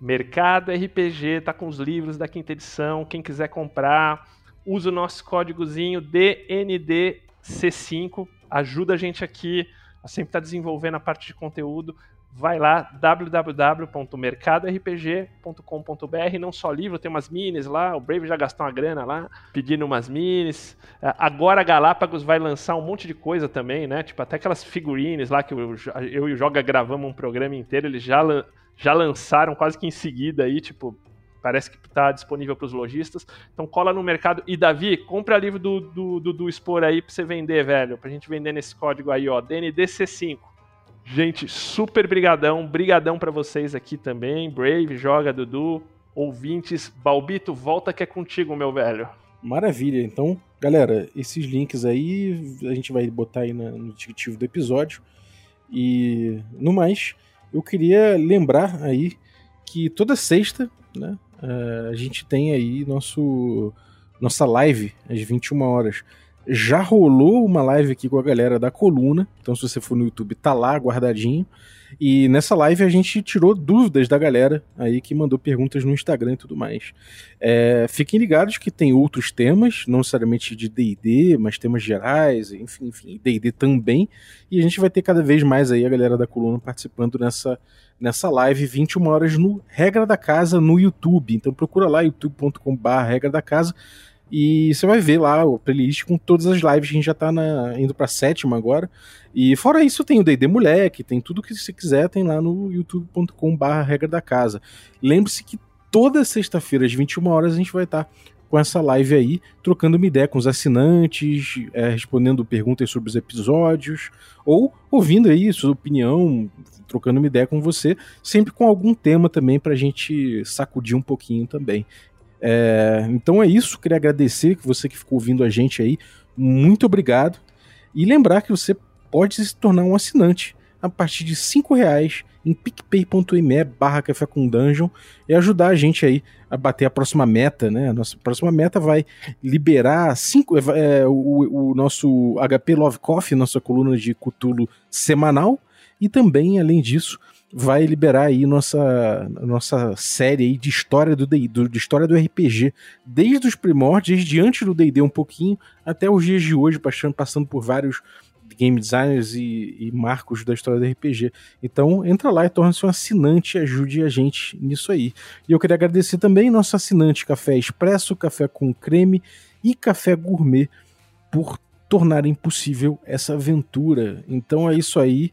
Mercado RPG tá com os livros da quinta edição. Quem quiser comprar, usa o nosso códigozinho DNDC5. Ajuda a gente aqui sempre estar tá desenvolvendo a parte de conteúdo vai lá, www.mercadorpg.com.br, não só livro, tem umas minis lá, o Brave já gastou uma grana lá, pedindo umas minis. É, agora a Galápagos vai lançar um monte de coisa também, né? Tipo, até aquelas figurines lá que eu, eu e o Joga gravamos um programa inteiro, eles já, já lançaram quase que em seguida aí, tipo, parece que está disponível para os lojistas. Então cola no mercado. E Davi, compra livro do, do, do, do Expor aí para você vender, velho. Pra gente vender nesse código aí, ó, DNDC5. Gente, super brigadão, brigadão para vocês aqui também. Brave, joga, Dudu, ouvintes. Balbito, volta que é contigo, meu velho. Maravilha. Então, galera, esses links aí a gente vai botar aí no descritivo do episódio. E no mais, eu queria lembrar aí que toda sexta, né, eh, a gente tem aí nosso nossa live às 21 horas já rolou uma live aqui com a galera da coluna. Então, se você for no YouTube, tá lá guardadinho. E nessa live a gente tirou dúvidas da galera aí que mandou perguntas no Instagram e tudo mais. É, fiquem ligados que tem outros temas, não necessariamente de DD, mas temas gerais, enfim, enfim, DD também. E a gente vai ter cada vez mais aí a galera da coluna participando nessa, nessa live 21 horas no Regra da Casa no YouTube. Então procura lá youtube.com/barra Regra da Casa e você vai ver lá o playlist com todas as lives. A gente já tá na, indo pra sétima agora. E fora isso, tem o DD Moleque, tem tudo que você quiser, tem lá no youtube.com/barra regra da casa. Lembre-se que toda sexta-feira, às 21 horas, a gente vai estar tá com essa live aí, trocando uma ideia com os assinantes, é, respondendo perguntas sobre os episódios, ou ouvindo aí sua opinião, trocando uma ideia com você, sempre com algum tema também pra gente sacudir um pouquinho também. É, então é isso, queria agradecer que você que ficou ouvindo a gente aí, muito obrigado. E lembrar que você pode se tornar um assinante a partir de cinco reais em picpay.me barra café com dungeon e ajudar a gente aí a bater a próxima meta, né? A nossa próxima meta vai liberar cinco, é, o, o, nosso HP Love Coffee, nossa coluna de Cutulo semanal, e também, além disso, vai liberar aí nossa, nossa série aí de história do, do de história do RPG, desde os primórdios, desde antes do D&D um pouquinho, até os dias de hoje, passando, passando por vários game designers e, e, marcos da história do RPG. Então, entra lá e torna-se um assinante ajude a gente nisso aí. E eu queria agradecer também nosso assinante Café Expresso, Café com Creme e Café Gourmet por tornarem possível essa aventura. Então é isso aí.